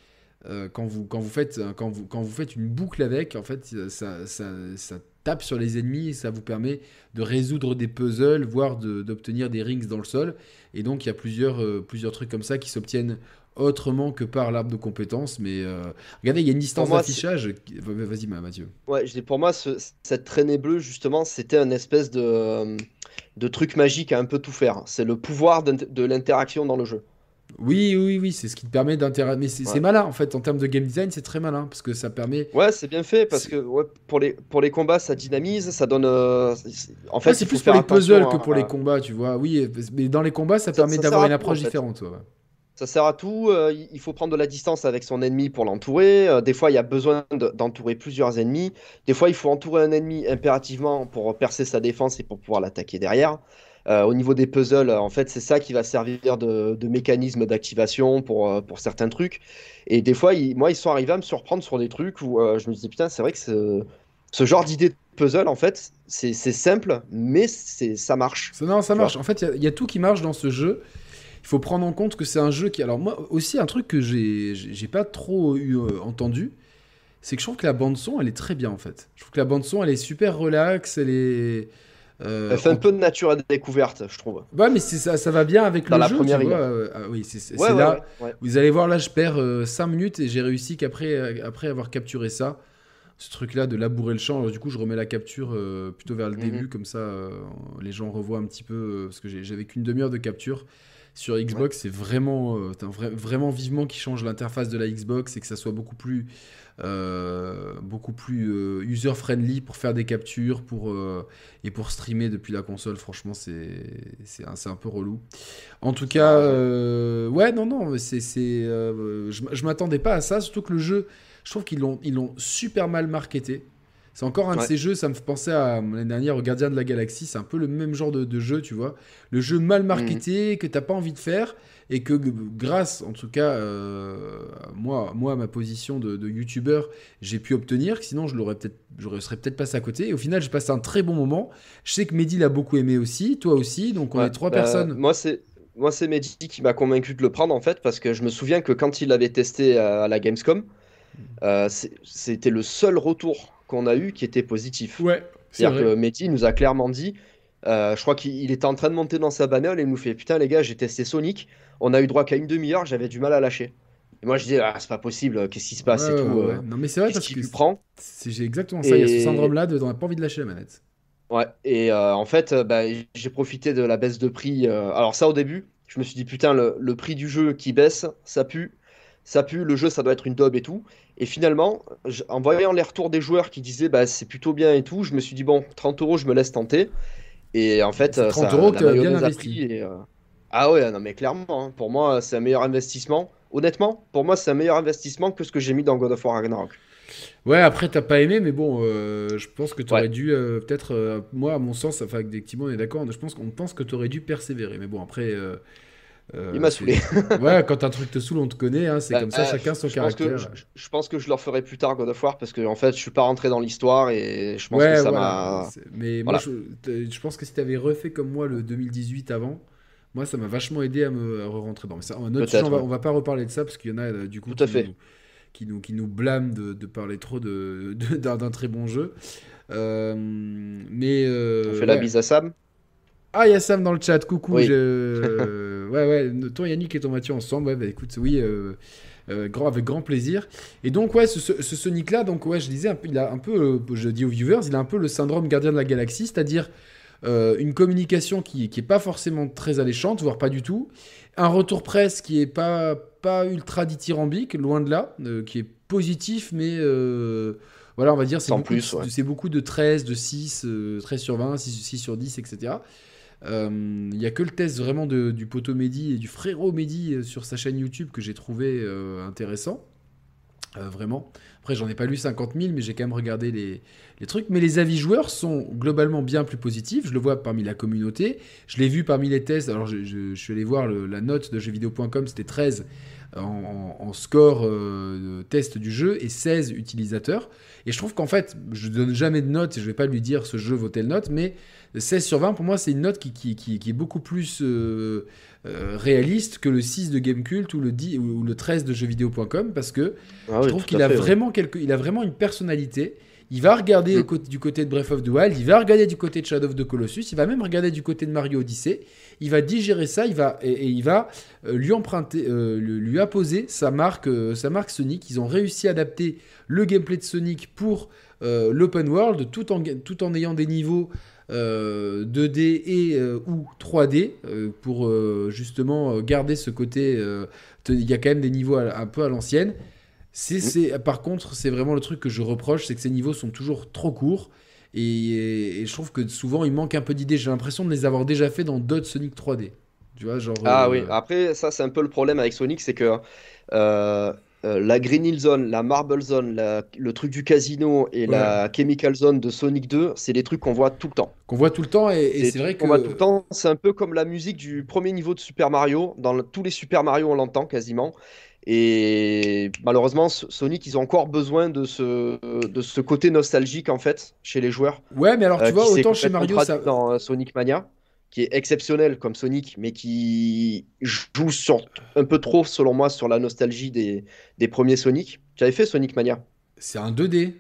Euh, quand, vous, quand, vous faites, quand, vous, quand vous faites une boucle avec, en fait, ça, ça, ça tape sur les ennemis et ça vous permet de résoudre des puzzles, voire d'obtenir des rings dans le sol. Et donc il y a plusieurs, euh, plusieurs trucs comme ça qui s'obtiennent autrement que par l'arbre de compétences. Mais euh, regardez, il y a une distance d'affichage. Vas-y, Mathieu. Ouais, je dis pour moi, cette traînée bleue, justement, c'était un espèce de, de truc magique à un peu tout faire. C'est le pouvoir de l'interaction dans le jeu. Oui, oui, oui, c'est ce qui te permet d'interagir. Mais c'est malin en fait, en termes de game design, c'est très malin parce que ça permet. Ouais, c'est bien fait parce que ouais, pour, les, pour les combats, ça dynamise, ça donne. Euh, en fait, c'est plus pour les puzzles que pour les combats, tu vois. Oui, mais dans les combats, ça, permet d'avoir une approche différente. Ça sert à tout. Euh, il faut prendre de la distance avec son ennemi pour l'entourer. Euh, des fois, il y a besoin d'entourer plusieurs ennemis. Des fois, il faut entourer un ennemi impérativement pour percer sa défense et pour pouvoir l'attaquer derrière. Euh, au niveau des puzzles, en fait, c'est ça qui va servir de, mécanisme d'activation pour, pour certains trucs. Et des fois, moi, ils sont arrivés à me surprendre sur des trucs où je me disais, putain, c'est vrai que ce, ce genre d'idée de puzzle, en fait, c'est simple, mais ça marche. Non, ça marche. En fait, il y, y, a tout qui marche dans ce jeu il faut prendre en compte que c'est un jeu qui. Alors, moi aussi, un truc que j'ai pas trop eu euh, entendu, c'est que je trouve que la bande-son, elle est très bien en fait. Je trouve que la bande-son, elle est super relax, elle est. Euh, elle fait un peu de nature à découverte, je trouve. Ouais, mais ça, ça va bien avec le la jeu. Première tu vois, euh, ah oui, c'est là. vous allez voir, là, je perds 5 minutes et j'ai réussi qu'après après avoir capturé ça, ce truc-là de labourer le champ. Alors, du coup, je remets la capture plutôt vers le mhm. début, comme ça, les gens revoient un petit peu, parce que j'avais qu'une demi-heure de capture. Sur Xbox, c'est vraiment, euh, vraiment vivement qui change l'interface de la Xbox et que ça soit beaucoup plus, euh, beaucoup plus euh, user friendly pour faire des captures pour, et pour streamer depuis la console. Franchement, c'est un, un peu relou. En tout cas, ouais, non, non, c'est, je, je m'attendais pas à ça, surtout que le jeu, je trouve qu'ils l'ont, ils l'ont super mal marketé. C'est encore un de ces jeux, ça me fait penser à l'année dernière au Gardien de la Galaxie, c'est un peu le même genre de, jeu, tu vois. Le jeu mal marketé, que que t'as pas envie de faire, et que grâce, en tout cas, euh, moi, moi, ma position de, de youtubeur, j'ai pu obtenir, sinon je l'aurais peut-être, je serais peut-être passé à côté. Et au final, j'ai passé un très bon moment. Je sais que Mehdi l'a beaucoup aimé aussi, toi aussi, donc on est trois bah, personnes. Moi, c'est moi, c'est Mehdi qui m'a convaincu de le prendre en fait, parce que je me souviens que quand il l'avait testé à, la Gamescom, hmm. euh, c'était le seul retour qu'on a eu qui était positif. Ouais. C'est-à-dire que Mehdi nous a clairement dit, euh, je crois qu'il était en train de monter dans sa bagnole et il nous fait Putain, les gars, j'ai testé Sonic, on a eu droit qu'à une demi-heure, j'avais du mal à lâcher. Et moi, je disais, ah, c'est pas possible, qu'est-ce qui se passe et tout. Euh, non, mais c'est vrai parce que prend. J'ai exactement ça, il y a ce syndrome-là de on pas envie de lâcher la manette. Ouais, et euh, en fait, bah, j'ai profité de la baisse de prix. alors, ça, au début, je me suis dit, putain, le, le, prix du jeu qui baisse, ça pue ça pue, le jeu ça doit être une daube et tout. Et finalement, en voyant les retours des joueurs qui disaient bah, c'est plutôt bien et tout, je me suis dit bon, 30 euros, je me laisse tenter. Et en fait, 30 euros, tu as bien investi. Et, euh, Ah ouais, non mais clairement, hein. pour moi c'est un meilleur investissement. Honnêtement, pour moi c'est un meilleur investissement que ce que j'ai mis dans God of War Ragnarok. Ouais, après t'as pas aimé, mais bon, euh, je pense que tu aurais dû euh, peut-être, euh, moi à mon sens, enfin effectivement on est d'accord, je pense qu'on pense que tu aurais dû persévérer, mais bon après. Il m'a saoulé. ouais, quand un truc te saoule, on te connaît, hein, c'est bah, comme ça, chacun son caractère. je, pense que je le referai plus tard God of War parce que en fait je suis pas rentré dans l'histoire et je pense que ça m'a. Mais moi je, pense que si t'avais refait comme moi le 2018 avant. Moi, ça m'a vachement aidé à me rentrer dans. Mais ça, on, va, pas reparler de ça parce qu'il y en a du coup. Tout à fait qui nous, qui nous blâme de, de parler trop d'un de, d'un très bon jeu. Euh, mais euh, On fait la bise à Sam Ah, il y a Sam dans le chat, coucou. Je... ouais, ouais, toi Yannick et ton Mathieu ensemble, ouais, bah, écoute, oui. Euh, grand, avec grand plaisir. Et donc, ouais, ce, ce Sonic-là, donc, ouais, je disais, un peu, il a un peu, je dis aux viewers, il a un peu le syndrome gardien de la galaxie, c'est-à-dire une communication qui n'est pas forcément très alléchante, voire pas du tout, un retour presse qui est pas pas ultra dithyrambique, loin de là, euh, qui est positif, mais euh, voilà, on va dire, c'est beaucoup, plus, c'est beaucoup de 13, de 6, 13 euh, sur 20, 6, sur 10, etc. Il n'y a que le test vraiment de, du poteau Mehdi et du frérot Mehdi sur sa chaîne YouTube que j'ai trouvé intéressant. Vraiment. Après, j'en ai pas lu 50 000, mais j'ai quand même regardé les, les, trucs. Mais les avis joueurs sont globalement bien plus positifs. Je le vois parmi la communauté. Je l'ai vu parmi les tests. Alors, je, suis allé voir la note de jeuxvideo.com, c'était 13 en, score euh, test du jeu et 16 utilisateurs. Et je trouve qu'en fait, je donne jamais de note et je vais pas lui dire ce jeu vaut telle note, mais 16 sur 20, pour moi, c'est une note qui, qui, est beaucoup plus euh, euh, réaliste que le 6 de Gamecult ou le, 10, ou le 13 de jeuxvideo.com parce que ah je trouve qu'il a, vraiment quelque, il a vraiment une personnalité. Il va regarder mm. du côté de Breath of the Wild, il va regarder du côté de Shadow of the Colossus, il va même regarder du côté de Mario Odyssey. Il va digérer ça, il va et, il va euh, lui emprunter, euh, lui apposer sa marque, euh, sa marque Sonic. Ils ont réussi à adapter le gameplay de Sonic pour l'open world, tout en tout en ayant des niveaux 2D et ou 3D pour justement garder ce côté. Il y a quand même des niveaux un peu à l'ancienne. C'est, par contre, c'est vraiment le truc que je reproche, c'est que ces niveaux sont toujours trop courts. Et, je trouve que souvent, il manque un peu d'idées. J'ai l'impression de les avoir déjà fait dans d'autres Sonic 3D. Tu vois, genre. Ah oui, euh, après, ça, c'est un peu le problème avec Sonic, c'est que. Euh, la Green Hill Zone, la Marble Zone, le truc du casino et la Chemical Zone de Sonic 2, c'est des trucs qu'on voit tout le temps. Qu'on voit tout le temps et, c'est vrai que. voit tout le temps. C'est un peu comme la musique du premier niveau de Super Mario. Dans tous les Super Mario, on l'entend quasiment. Et malheureusement, Sonic, ils ont encore besoin de ce, de ce côté nostalgique en fait chez les joueurs. Ouais, mais alors tu euh, vois, autant chez Mario, ça... dans euh, Sonic Mania, qui est exceptionnel comme Sonic, mais qui joue un peu trop, selon moi, sur la nostalgie des, des premiers Sonic. Tu avais fait Sonic Mania C'est un 2D.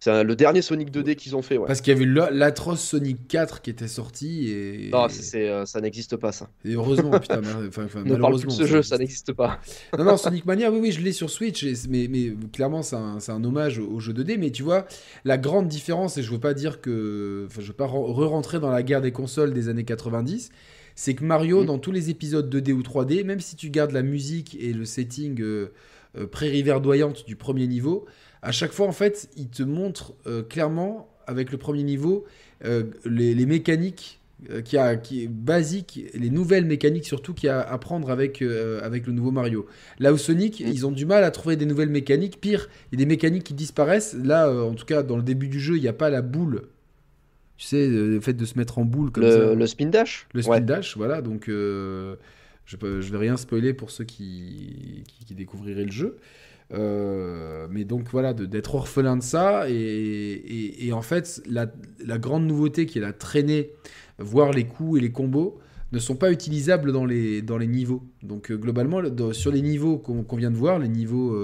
C'est le dernier Sonic 2D qu'ils ont fait, ouais. Parce qu'il y avait l'atroce Sonic 4 qui était sorti et. Non, c'est, euh, ça n'existe pas, ça. Et heureusement, putain, malheureusement. ce jeu, ça n'existe pas. non, non, Sonic Mania, oui, oui, je l'ai sur Switch, mais, mais clairement, c'est un, un, hommage au, jeu 2D. Mais tu vois, la grande différence, et je veux pas dire que. Enfin, je veux pas re-rentrer dans la guerre des consoles des années 90, c'est que Mario, mm. dans tous les épisodes 2D ou 3D, même si tu gardes la musique et le setting euh, euh, prairie verdoyante du premier niveau, à chaque fois, en fait, il te montre euh, clairement, avec le premier niveau, euh, les, mécaniques euh, qui a, qui basiques, les nouvelles mécaniques surtout qu'il y a à apprendre avec, avec le nouveau Mario. Là où Sonic, mm. ils ont du mal à trouver des nouvelles mécaniques. Pire, il y a des mécaniques qui disparaissent. Là, en tout cas, dans le début du jeu, il n'y a pas la boule. Tu sais, le fait de se mettre en boule comme le, ça. Le spin dash? Le spin dash, voilà. Donc, je ne vais rien spoiler pour ceux qui, qui découvriraient le jeu. Euh, mais donc voilà, d'être orphelin de ça. Et, en fait, la, grande nouveauté qui est la traînée, voir les coups et les combos, ne sont pas utilisables dans les, dans les niveaux. Donc euh, globalement, sur les niveaux qu'on vient de voir, les niveaux...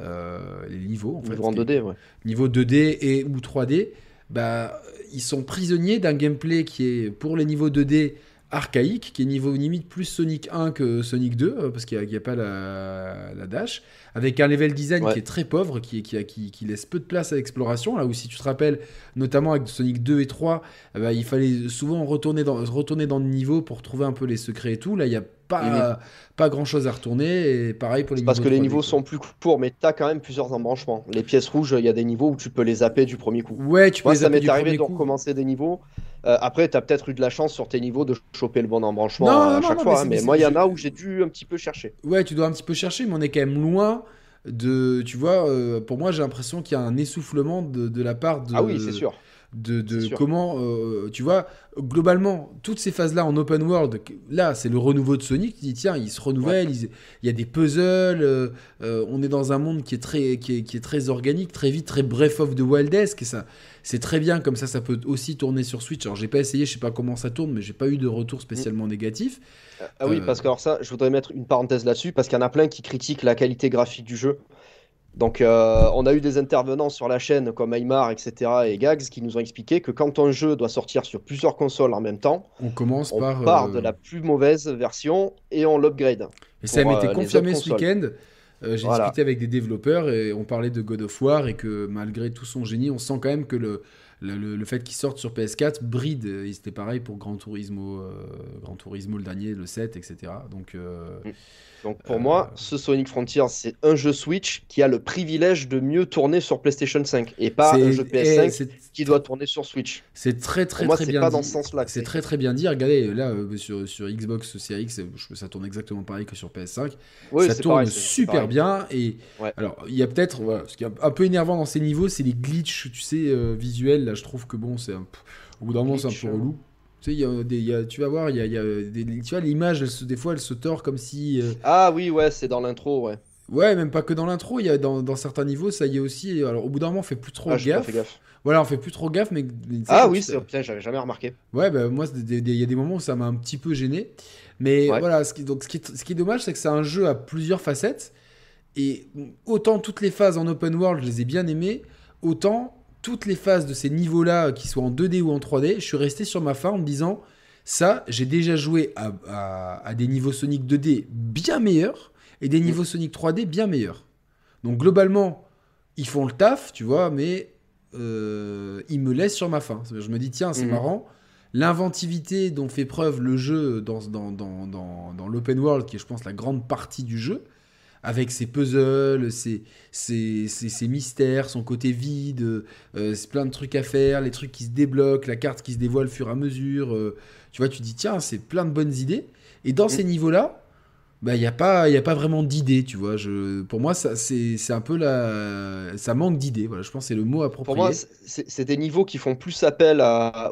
Euh, les niveaux en fait, 2D, ouais. Niveau 2D et ou 3D, bah, ils sont prisonniers d'un gameplay qui est pour les niveaux 2D archaïque, qui est niveau limite plus Sonic 1 que Sonic 2, euh, parce qu'il n'y a, pas la, dash, avec un level design qui est très pauvre, qui, qui, qui, laisse peu de place à l'exploration, là où si tu te rappelles, notamment avec Sonic 2 et 3, eh ben, il fallait souvent retourner dans, retourner dans le niveau pour trouver un peu les secrets et tout, là il n'y a pas, pas grand chose à retourner. Et pareil pour les. Parce que les niveaux sont plus courts, mais tu as quand même plusieurs embranchements. Les pièces rouges, il y a des niveaux où tu peux les zapper du premier coup. Ouais, tu peux Moi, ça m'est arrivé de recommencer des niveaux. Euh, après, tu as peut-être eu de la chance sur tes niveaux de choper le bon embranchement à chaque fois. Mais, hein, moi, il y en a où j'ai dû un petit peu chercher. Ouais, tu dois un petit peu chercher, mais on est quand même loin de. Tu vois, euh, pour moi, j'ai l'impression qu'il y a un essoufflement de, de la part de. Ah oui, c'est sûr de, comment, euh, tu vois, globalement, toutes ces phases-là en open world, là, c'est le renouveau de Sonic qui dit, tiens, il se renouvelle, il, y a des puzzles, euh, euh, on est dans un monde qui est, très, qui est, très organique, très vite, très Breath of the Wildesque, et ça, c'est très bien, comme ça, ça peut aussi tourner sur Switch. Alors, j'ai pas essayé, je sais pas comment ça tourne, mais j'ai pas eu de retour spécialement négatif. Ah oui, parce que alors ça, je voudrais mettre une parenthèse là-dessus, parce qu'il y en a plein qui critiquent la qualité graphique du jeu. Donc, euh, on a eu des intervenants sur la chaîne comme Aymar, etc. et Gags qui nous ont expliqué que quand un jeu doit sortir sur plusieurs consoles en même temps, on commence on par part de euh, la plus mauvaise version et on l'upgrade. Et ça m'a été euh, confirmé ce week-end. J'ai discuté avec des développeurs et on parlait de God of War et que malgré tout son génie, on sent quand même que le, le, fait qu'il sorte sur PS4 bride. C'était pareil pour Gran Turismo, Gran Turismo le dernier, le 7, etc. Donc. Mm. Donc pour moi, euh, ce Sonic Frontier, c'est un jeu Switch qui a le privilège de mieux tourner sur PlayStation 5 et pas un jeu PS5 qui doit tourner sur Switch. C'est très très moi, très bien pas dit. dans ce sens-là. C'est très très bien dit. Regardez là euh, sur, sur, Xbox Series X, ça tourne exactement pareil que sur PS5. ça tourne super bien et alors il y a peut-être ce qui est un peu énervant dans ces niveaux, c'est les glitches, tu sais, euh, visuels. Là, je trouve que bon, c'est au bout d'un moment c'est un peu relou. Tu sais, y a des, y a, tu vas voir, il y a, y a des, tu vois, l'image, des fois, elle se tord comme si. Euh, ah oui, ouais, c'est dans l'intro, ouais. Ouais, même pas que dans l'intro, il y a dans, dans, certains niveaux, ça y est aussi. Alors, au bout d'un moment, on fait plus trop ah, gaffe. gaffe. Voilà, on fait plus trop gaffe, mais. Ah oui, c'est j'avais jamais remarqué. Ouais, bah, moi, il y a des moments où ça m'a un petit peu gêné. Mais voilà, ce qui, donc, ce qui, est, ce qui est dommage, c'est que c'est un jeu à plusieurs facettes. Et autant toutes les phases en open world, je les ai bien aimées, autant toutes les phases de ces niveaux-là, qu'ils soient en 2D ou en 3D, je suis resté sur ma fin en me disant, ça, j'ai déjà joué à, des niveaux Sonic 2D bien meilleurs et des mm. niveaux Sonic 3D bien meilleurs. Donc globalement, ils font le taf, tu vois, mais euh, ils me laissent sur ma fin. Je me dis, tiens, c'est mm. marrant. L'inventivité dont fait preuve le jeu dans, dans, dans, dans l'open world, qui est, je pense, la grande partie du jeu, avec ses puzzles, ses, ses, mystères, son côté vide, euh, plein de trucs à faire, les trucs qui se débloquent, la carte qui se dévoile au fur et à mesure. Euh, tu vois, tu dis, tiens, c'est plein de bonnes idées. Et dans ces niveaux-là, bah, il n'y a, pas, y a pas vraiment d'idées, tu vois. Je, pour moi, c'est un peu la... Ça manque d'idées, voilà, je pense que c'est le mot approprié. Pour moi, c'est des niveaux qui font plus appel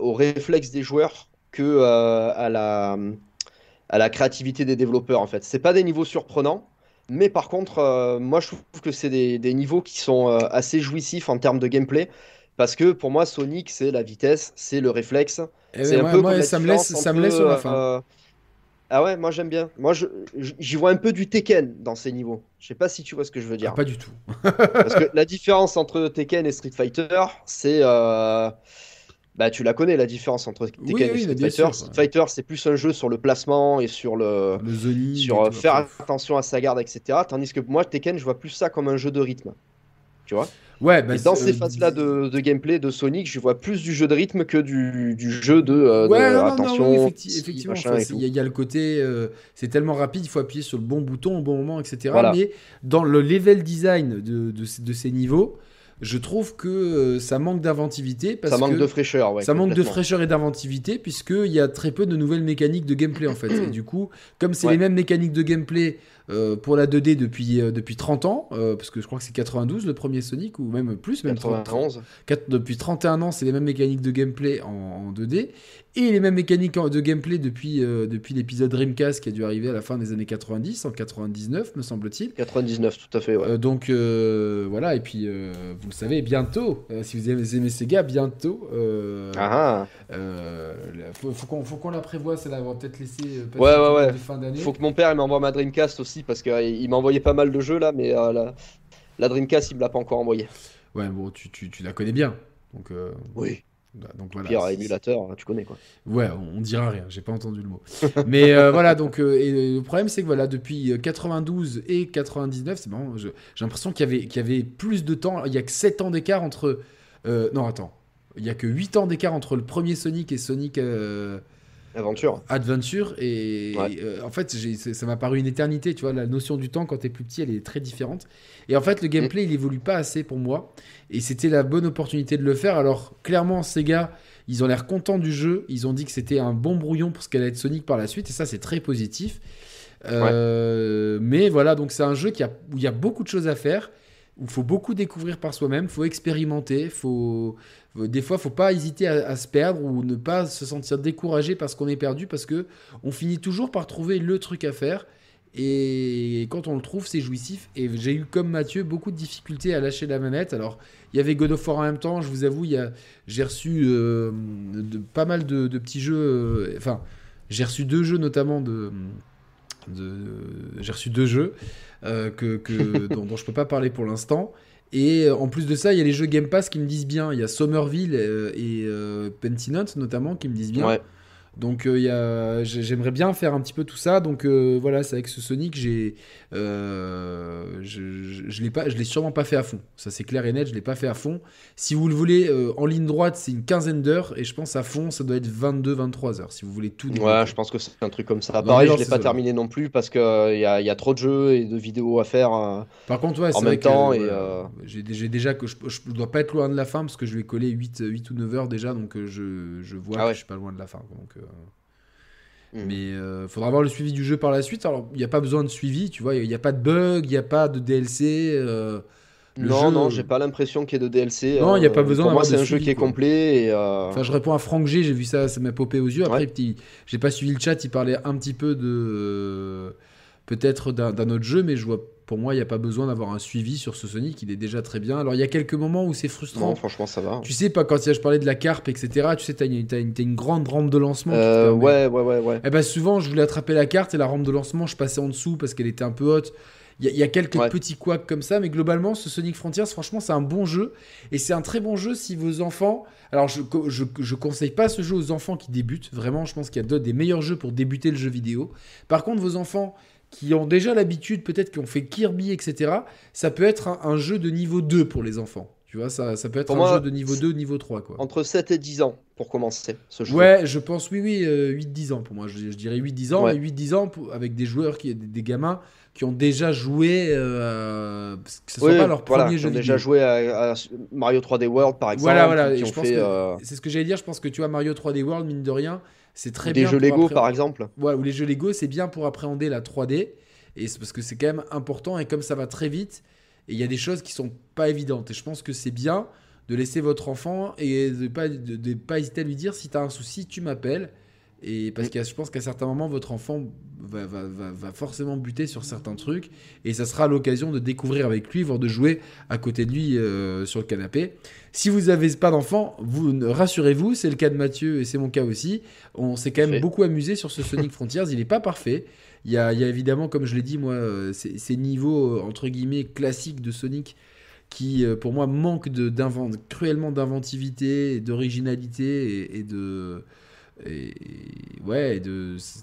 au réflexe des joueurs que euh, à, la, à la créativité des développeurs, en fait. C'est pas des niveaux surprenants, mais par contre, euh, moi je trouve que c'est des, niveaux qui sont euh, assez jouissifs en termes de gameplay. Parce que pour moi, Sonic, c'est la vitesse, c'est le réflexe. Eh c'est un peu moi, ça, me laisse, ça me laisse la fin. Euh, ah ouais, moi j'aime bien. Moi j'y vois un peu du Tekken dans ces niveaux. Je sais pas si tu vois ce que je veux dire. Ah, pas du tout. Parce que la différence entre Tekken et Street Fighter, c'est. Bah, tu la connais la différence entre Tekken et Street Fighter. Street Fighter, c'est plus un jeu sur le placement et sur le, sur euh, faire attention à sa garde, etc. Tandis que moi, Tekken, je vois plus ça comme un jeu de rythme. Tu vois? Ouais, bah, dans ces euh, phases-là de, de, gameplay de Sonic, je vois plus du jeu de rythme que du, du jeu de, euh, ouais, attention. effectivement, il y, a le côté, c'est tellement rapide, il faut appuyer sur le bon bouton au bon moment, etc. Mais dans le level design de, de, de ces niveaux, je trouve que euh, ça manque d'inventivité. Ça manque de fraîcheur, ouais. Ça manque de fraîcheur et d'inventivité, puisqu'il y a très peu de nouvelles mécaniques de gameplay, en fait. et du coup, comme c'est les mêmes mécaniques de gameplay euh, pour la 2D depuis, euh, depuis 30 ans, parce que je crois que c'est 92 le premier Sonic, ou même plus, même 91. depuis 31 ans, c'est les mêmes mécaniques de gameplay en 2D et les mêmes mécaniques de gameplay depuis, euh, depuis l'épisode Dreamcast qui a dû arriver à la fin des années 90, en 99 me semble-t-il. 99, tout à fait, ouais. Euh, donc euh, voilà, et puis vous le savez, bientôt, si vous aimez, aimez Sega, bientôt. ah faut, faut qu'on la prévoie, celle-là, on va peut-être laisser ouais, ouais, ouais. fin d'année. Faut que mon père m'envoie ma Dreamcast aussi, parce qu'il m'a envoyé pas mal de jeux là, mais la, la, Dreamcast, il me l'a pas encore envoyé. Ouais, bon, tu, tu, tu la connais bien. Donc, oui. Bah, donc voilà. Pire émulateur, hein, tu connais quoi. Ouais, on, dira rien, j'ai pas entendu le mot. Mais euh, voilà, donc euh, et le problème c'est que voilà, depuis 92 euh, et 99, c'est bon j'ai l'impression qu'il y, avait, qu'il y avait plus de temps, il y a que 7 ans d'écart entre. non, attends, il y a que 8 ans d'écart entre le premier Sonic et Sonic. Aventure. Adventure. Et, en fait, ça m'a paru une éternité. Tu vois, la notion du temps quand tu es plus petit, elle est très différente. Et en fait, le gameplay, il évolue pas assez pour moi. Et c'était la bonne opportunité de le faire. Alors, clairement, Sega, ils ont l'air contents du jeu. Ils ont dit que c'était un bon brouillon pour ce qu'allait être Sonic par la suite. Et ça, c'est très positif. Euh, mais voilà, donc c'est un jeu qui a, où il y a beaucoup de choses à faire. Où il faut beaucoup découvrir par soi-même, il faut expérimenter, faut, des fois, il faut pas hésiter à, se perdre ou ne pas se sentir découragé parce qu'on est perdu, parce que on finit toujours par trouver le truc à faire. Et quand on le trouve, c'est jouissif. Et j'ai eu, comme Mathieu, beaucoup de difficultés à lâcher la manette. Alors, il y avait God of War en même temps. Je vous avoue, j'ai reçu euh, pas mal de, petits jeux. Euh, enfin, j'ai reçu deux jeux notamment j'ai reçu deux jeux euh, que, dont, dont, je peux pas parler pour l'instant. Et en plus de ça, il y a les jeux Game Pass qui me disent bien. Il y a Somerville et, euh, notamment qui me disent bien. Ouais. Donc euh, j'aimerais bien faire un petit peu tout ça. Donc euh, voilà, c'est avec ce Sonic, j'ai, euh, je, je, l'ai pas, je l'ai sûrement pas fait à fond. Ça c'est clair et net, je l'ai pas fait à fond. Si vous le voulez en ligne droite, c'est une quinzaine d'heures et je pense à fond, ça doit être 22-23 heures. Si vous voulez tout. Ouais, je pense que c'est un truc comme ça. Pareil, je l'ai pas terminé non plus parce qu'il y a, y a trop de jeux et de vidéos à faire. Par contre, ouais, en même temps et j'ai, déjà que je, je, dois pas être loin de la fin parce que je vais coller 8, 8 ou 9 heures déjà, donc je, je vois ah que je suis pas loin de la fin. Donc Mm. Mais il euh, faudra avoir le suivi du jeu par la suite. Alors, il n'y a pas besoin de suivi, tu vois. Il n'y a, pas de bug, il n'y a pas de DLC. Euh, non, non, j'ai pas l'impression qu'il y ait de DLC. Non, il n'y a pas euh, besoin. Pour moi, c'est un jeu qui est complet. Et, Enfin, je réponds à Franck G, j'ai vu ça, ça m'a popé aux yeux. Après, petit, j'ai pas suivi le chat, il parlait un petit peu de. Peut-être d'un autre jeu, mais je vois pour moi, il n'y a pas besoin d'avoir un suivi sur ce Sonic, il est déjà très bien. Alors, il y a quelques moments où c'est frustrant. Non, franchement, ça va. Tu sais, pas quand je parlais de la carpe, etc., tu sais, tu as, une, une grande rampe de lancement. Euh, ouais, ouais, ouais, ouais. Et eh ben, souvent, je voulais attraper la carte et la rampe de lancement, je passais en dessous parce qu'elle était un peu haute. Il y, a quelques petits couacs comme ça, mais globalement, ce Sonic Frontiers, franchement, c'est un bon jeu. Et c'est un très bon jeu si vos enfants. Alors, je, je, je, conseille pas ce jeu aux enfants qui débutent. Vraiment, je pense qu'il y a des meilleurs jeux pour débuter le jeu vidéo. Par contre, vos enfants qui ont déjà l'habitude, peut-être qui ont fait Kirby, etc., ça peut être un, jeu de niveau 2 pour les enfants. Tu vois, ça, ça peut être un jeu de niveau 2, niveau 3. Quoi. Entre 7 et 10 ans pour commencer ce jeu. Ouais, je pense, oui, oui, 8-10 euh, ans pour moi. Je, dirais 8-10 ans, 8-10 ans avec des joueurs, qui, des, gamins qui ont déjà joué, euh, que ce soit pas leur premier jeu. Qui ont déjà joué à, Mario 3D World par exemple. Voilà, voilà, euh, c'est ce que j'allais dire. Je pense que tu vois, Mario 3D World, mine de rien, c'est très bien. Des jeux Lego, par exemple. Ouais, ou les jeux Lego, c'est bien pour appréhender la 3D. Et c'est parce que c'est quand même important. Et comme ça va très vite, et il y a des choses qui sont pas évidentes. Et je pense que c'est bien de laisser votre enfant et de pas, de, pas hésiter à lui dire si tu as un souci, tu m'appelles. Et parce que je pense qu'à certains moments, votre enfant va, va, va, forcément buter sur certains trucs. Et ça sera l'occasion de découvrir avec lui, voire de jouer à côté de lui euh, sur le canapé. Si vous n'avez pas d'enfant, vous rassurez-vous, c'est le cas de Mathieu et c'est mon cas aussi. On s'est quand même beaucoup amusé sur ce Sonic Frontiers. Il n'est pas parfait. Il y, a, évidemment, comme je l'ai dit, moi, euh, ces, niveaux euh, entre guillemets classiques de Sonic qui, pour moi, manquent de, cruellement d'inventivité, d'originalité et, de et, ouais,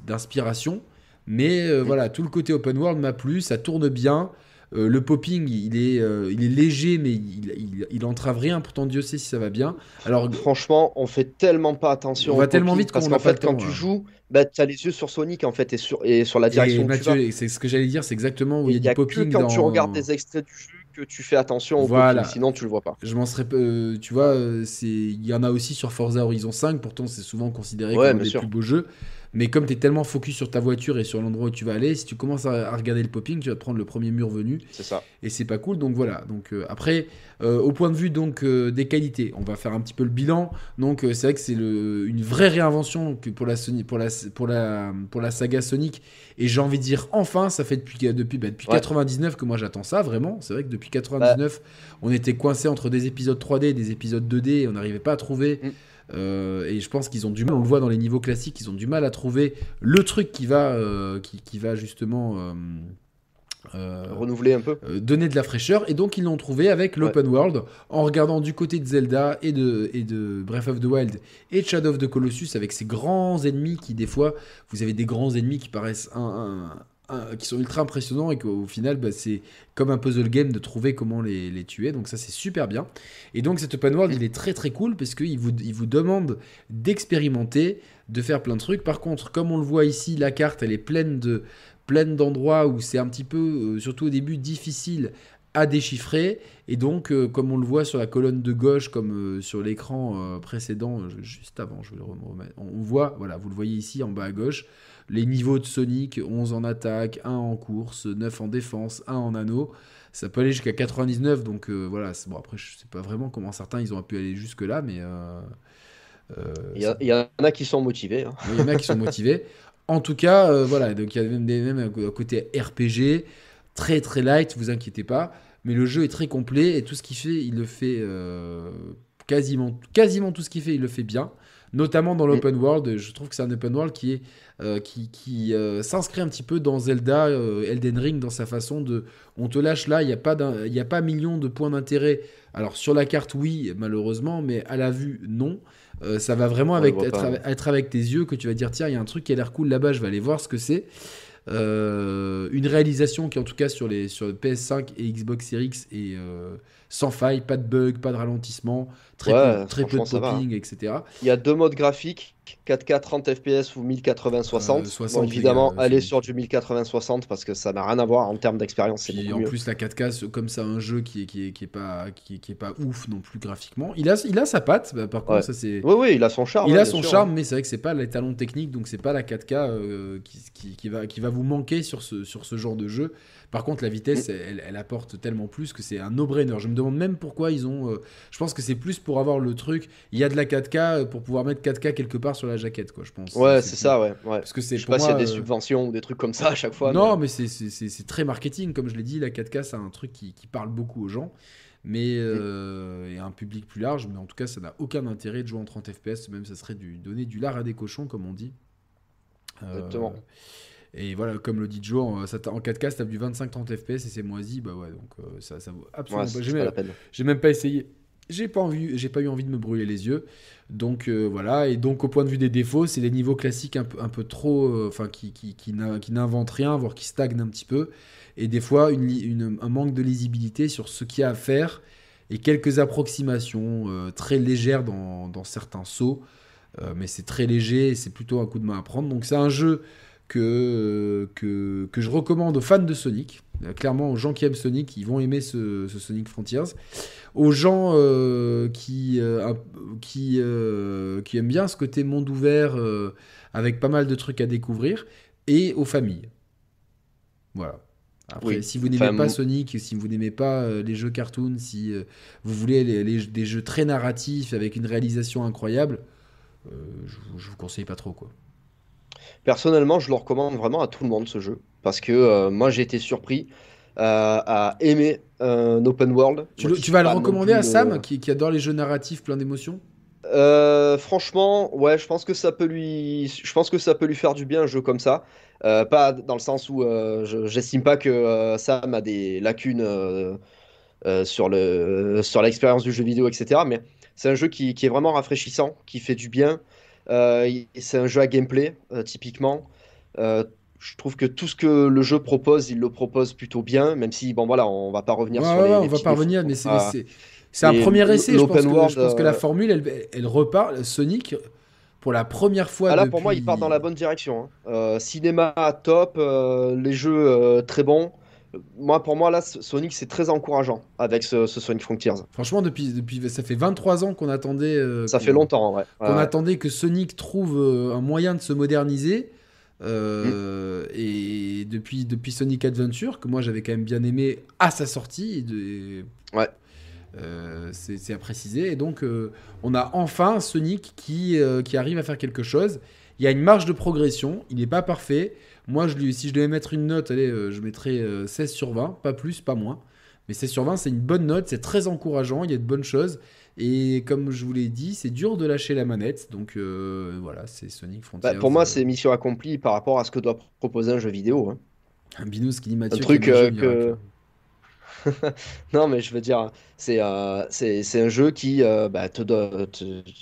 d'inspiration. Mais euh, voilà, tout le côté open world m'a plu, ça tourne bien. Euh, le popping, il est, euh, il est léger, mais il, il, entrave rien. Pourtant, Dieu sait si ça va bien. Alors, franchement, on fait tellement pas attention. On va tellement vite parce qu'en fait, quand tu joues, bah, tu as les yeux sur Sonic en fait et sur, et sur la direction. Et c'est ce que j'allais dire, c'est exactement où il y a, du popping. Que quand tu regardes des extraits du jeu que tu fais attention au voilà. popping, sinon tu le vois pas. Je m'en serais, tu vois, c'est, il y en a aussi sur Forza Horizon 5. Pourtant, c'est souvent considéré comme un des plus beaux jeux. Mais comme tu es tellement focus sur ta voiture et sur l'endroit où tu vas aller, si tu commences à, regarder le popping, tu vas te prendre le premier mur venu. C'est ça. Et c'est pas cool. Donc voilà. Donc euh, après, euh, au point de vue donc euh, des qualités, on va faire un petit peu le bilan. Donc c'est vrai que c'est une vraie réinvention que pour la pour la pour la pour la saga Sonic. Et j'ai envie de dire enfin, ça fait depuis depuis bah, depuis 99 que moi j'attends ça vraiment. C'est vrai que depuis 99, on était coincé entre des épisodes 3D et des épisodes 2D et on n'arrivait pas à trouver. Mm. Euh, et je pense qu'ils ont du mal, on le voit dans les niveaux classiques, ils ont du mal à trouver le truc qui va, euh, qui, va justement euh, renouveler un peu, donner de la fraîcheur. Et donc ils l'ont trouvé avec l'open world, en regardant du côté de Zelda et de, et de Breath of the Wild et de Shadow of the Colossus avec ces grands ennemis qui des fois, vous avez des grands ennemis qui paraissent un, qui sont ultra impressionnants et qu'au final, bah, c'est comme un puzzle game de trouver comment les, les tuer. Donc ça, c'est super bien. Et donc cet open world, il est très très cool parce qu'il vous, il vous demande d'expérimenter, de faire plein de trucs. Par contre, comme on le voit ici, la carte, elle est pleine de pleine d'endroits où c'est un petit peu, euh, surtout au début, difficile à déchiffrer. Et donc, euh, comme on le voit sur la colonne de gauche, comme euh, sur l'écran précédent, juste avant, je vais le remettre. On voit, voilà, vous le voyez ici en bas à gauche, les niveaux de Sonic 11 en attaque, 1 en course, 9 en défense, 1 en anneau. Ça peut aller jusqu'à 99, donc voilà. Bon, après, je sais pas vraiment comment certains ils ont pu aller jusque-là, mais. il, y en a qui sont motivés. Hein. Il y en a qui sont motivés. En tout cas, euh, voilà, donc il y a même, des, même un côté RPG, très très light, vous inquiétez pas. Mais le jeu est très complet et tout ce qu'il fait, il le fait euh, quasiment, quasiment tout ce qu'il fait, il le fait bien. Notamment dans l'open world, je trouve que c'est un open world qui est euh, qui, qui s'inscrit un petit peu dans Zelda, Elden Ring, dans sa façon de, on te lâche là, il n'y a pas il a pas million de points d'intérêt. Alors sur la carte, oui, malheureusement, mais à la vue, non. Euh, ça va vraiment avec, être, avec tes yeux que tu vas dire tiens, il y a un truc qui a l'air cool là-bas, je vais aller voir ce que c'est. Euh, une réalisation qui, en tout cas, sur les sur PS5 et Xbox Series X est euh, sans faille, pas de bug, pas de ralentissement, très peu, très peu de popping, etc. Il y a deux modes graphiques 4K 30 FPS ou 1080-60. Euh, évidemment, aller sur du 1080-60 parce que ça n'a rien à voir en termes d'expérience. Et en plus, la 4K, comme ça, un jeu qui est, qui est, qui est, pas, qui, est, pas ouf non plus graphiquement. Il a, il a sa patte, bah, par contre, ça c'est. Oui, oui, il a son charme. Il a son charme, mais c'est vrai que c'est pas les talons techniques, donc c'est pas la 4K euh, qui, qui, va, qui va vous manquer sur ce, sur ce genre de jeu. Par contre, la vitesse, mm. elle, apporte tellement plus que c'est un no-brainer. Je me demande même pourquoi ils ont. Euh, je pense que c'est plus pour avoir le truc. Il y a de la 4K pour pouvoir mettre 4K quelque part sur la jaquette, quoi, je pense. Ouais, c'est ça, ouais. Parce que c'est je sais pas s'il y a des euh, subventions ou des trucs comme ça à chaque fois. Non, mais, c'est très marketing, comme je l'ai dit. La 4K, c'est un truc qui, parle beaucoup aux gens mais euh, et un public plus large. Mais en tout cas, ça n'a aucun intérêt de jouer en 30 FPS, même ça serait du, donner du lard à des cochons, comme on dit. Exactement. Et voilà, comme le dit Joe, en, 4K, ça du 25-30 FPS et c'est moisi, bah ouais, donc euh, ça, ça vaut absolument pas. J'ai même, pas essayé. J'ai pas envie, j'ai pas eu envie de me brûler les yeux. Donc euh, voilà, et donc au point de vue des défauts, c'est les niveaux classiques un peu, un peu trop, euh, enfin qui, qui, qui n'inventent rien, voire qui stagnent un petit peu. Et des fois, une, un manque de lisibilité sur ce qu'il y a à faire et quelques approximations très légères dans, dans certains sauts. mais c'est très léger et c'est plutôt un coup de main à prendre. Donc c'est un jeu que, que, que, je recommande aux fans de Sonic. Euh, clairement, aux gens qui aiment Sonic, ils vont aimer ce, Sonic Frontiers. Aux gens euh, qui, euh, qui, qui aiment bien ce côté monde ouvert avec pas mal de trucs à découvrir. Et aux familles. Voilà. Après, si vous n'aimez pas Sonic, si vous n'aimez pas les jeux cartoon, si vous voulez les, des jeux très narratifs avec une réalisation incroyable, je, je vous conseille pas trop quoi. Personnellement, je le recommande vraiment à tout le monde ce jeu parce que euh, moi j'ai été surpris euh, à aimer un open world. Tu, vas le recommander à Sam euh, qui, adore les jeux narratifs plein d'émotions? Franchement, ouais, je pense que ça peut lui, je pense que ça peut lui faire du bien un jeu comme ça. pas dans le sens où j'estime pas que Sam a des lacunes sur le sur l'expérience du jeu vidéo, etc. Mais c'est un jeu qui, qui, est vraiment rafraîchissant, qui fait du bien, euh, c'est un jeu à gameplay, euh, typiquement. Euh, je trouve que tout ce que le jeu propose, il le propose plutôt bien, même si, bon voilà, on va pas revenir sur les, On va pas revenir, mais c'est un premier essai. Je pense, que, je pense, que, la formule, elle, elle repart. Sonic, pour la première fois. Ah là, pour moi, il part dans la bonne direction. Hein. cinéma top, les jeux très bons moi, pour moi, là, Sonic, c'est très encourageant avec ce, Sonic Frontiers. Franchement, depuis, depuis, ça fait 23 ans qu'on attendait. Euh, ça fait longtemps, ouais. Qu'on attendait que Sonic trouve euh, un moyen de se moderniser. Euh, mm. Et depuis, depuis Sonic Adventure, que moi j'avais quand même bien aimé à sa sortie. de, ouais. c'est à préciser. Et donc, on a enfin Sonic qui, qui arrive à faire quelque chose. Il y a une marge de progression. Il n'est pas parfait. Moi, je lui, si je devais mettre une note, allez, euh, je mettrais 16 euh, sur 20, pas plus, pas moins. Mais 16 sur 20, c'est une bonne note, c'est très encourageant, il y a de bonnes choses. Et comme je vous l'ai dit, c'est dur de lâcher la manette. Donc euh, voilà, c'est Sonic Frontiers. Bah, pour moi, c'est mission accomplie par rapport à ce que doit proposer un jeu vidéo. Hein. Un binous qui dit Mathieu. Un truc que. non, mais je veux dire, c'est euh, un jeu qui euh, bah, te,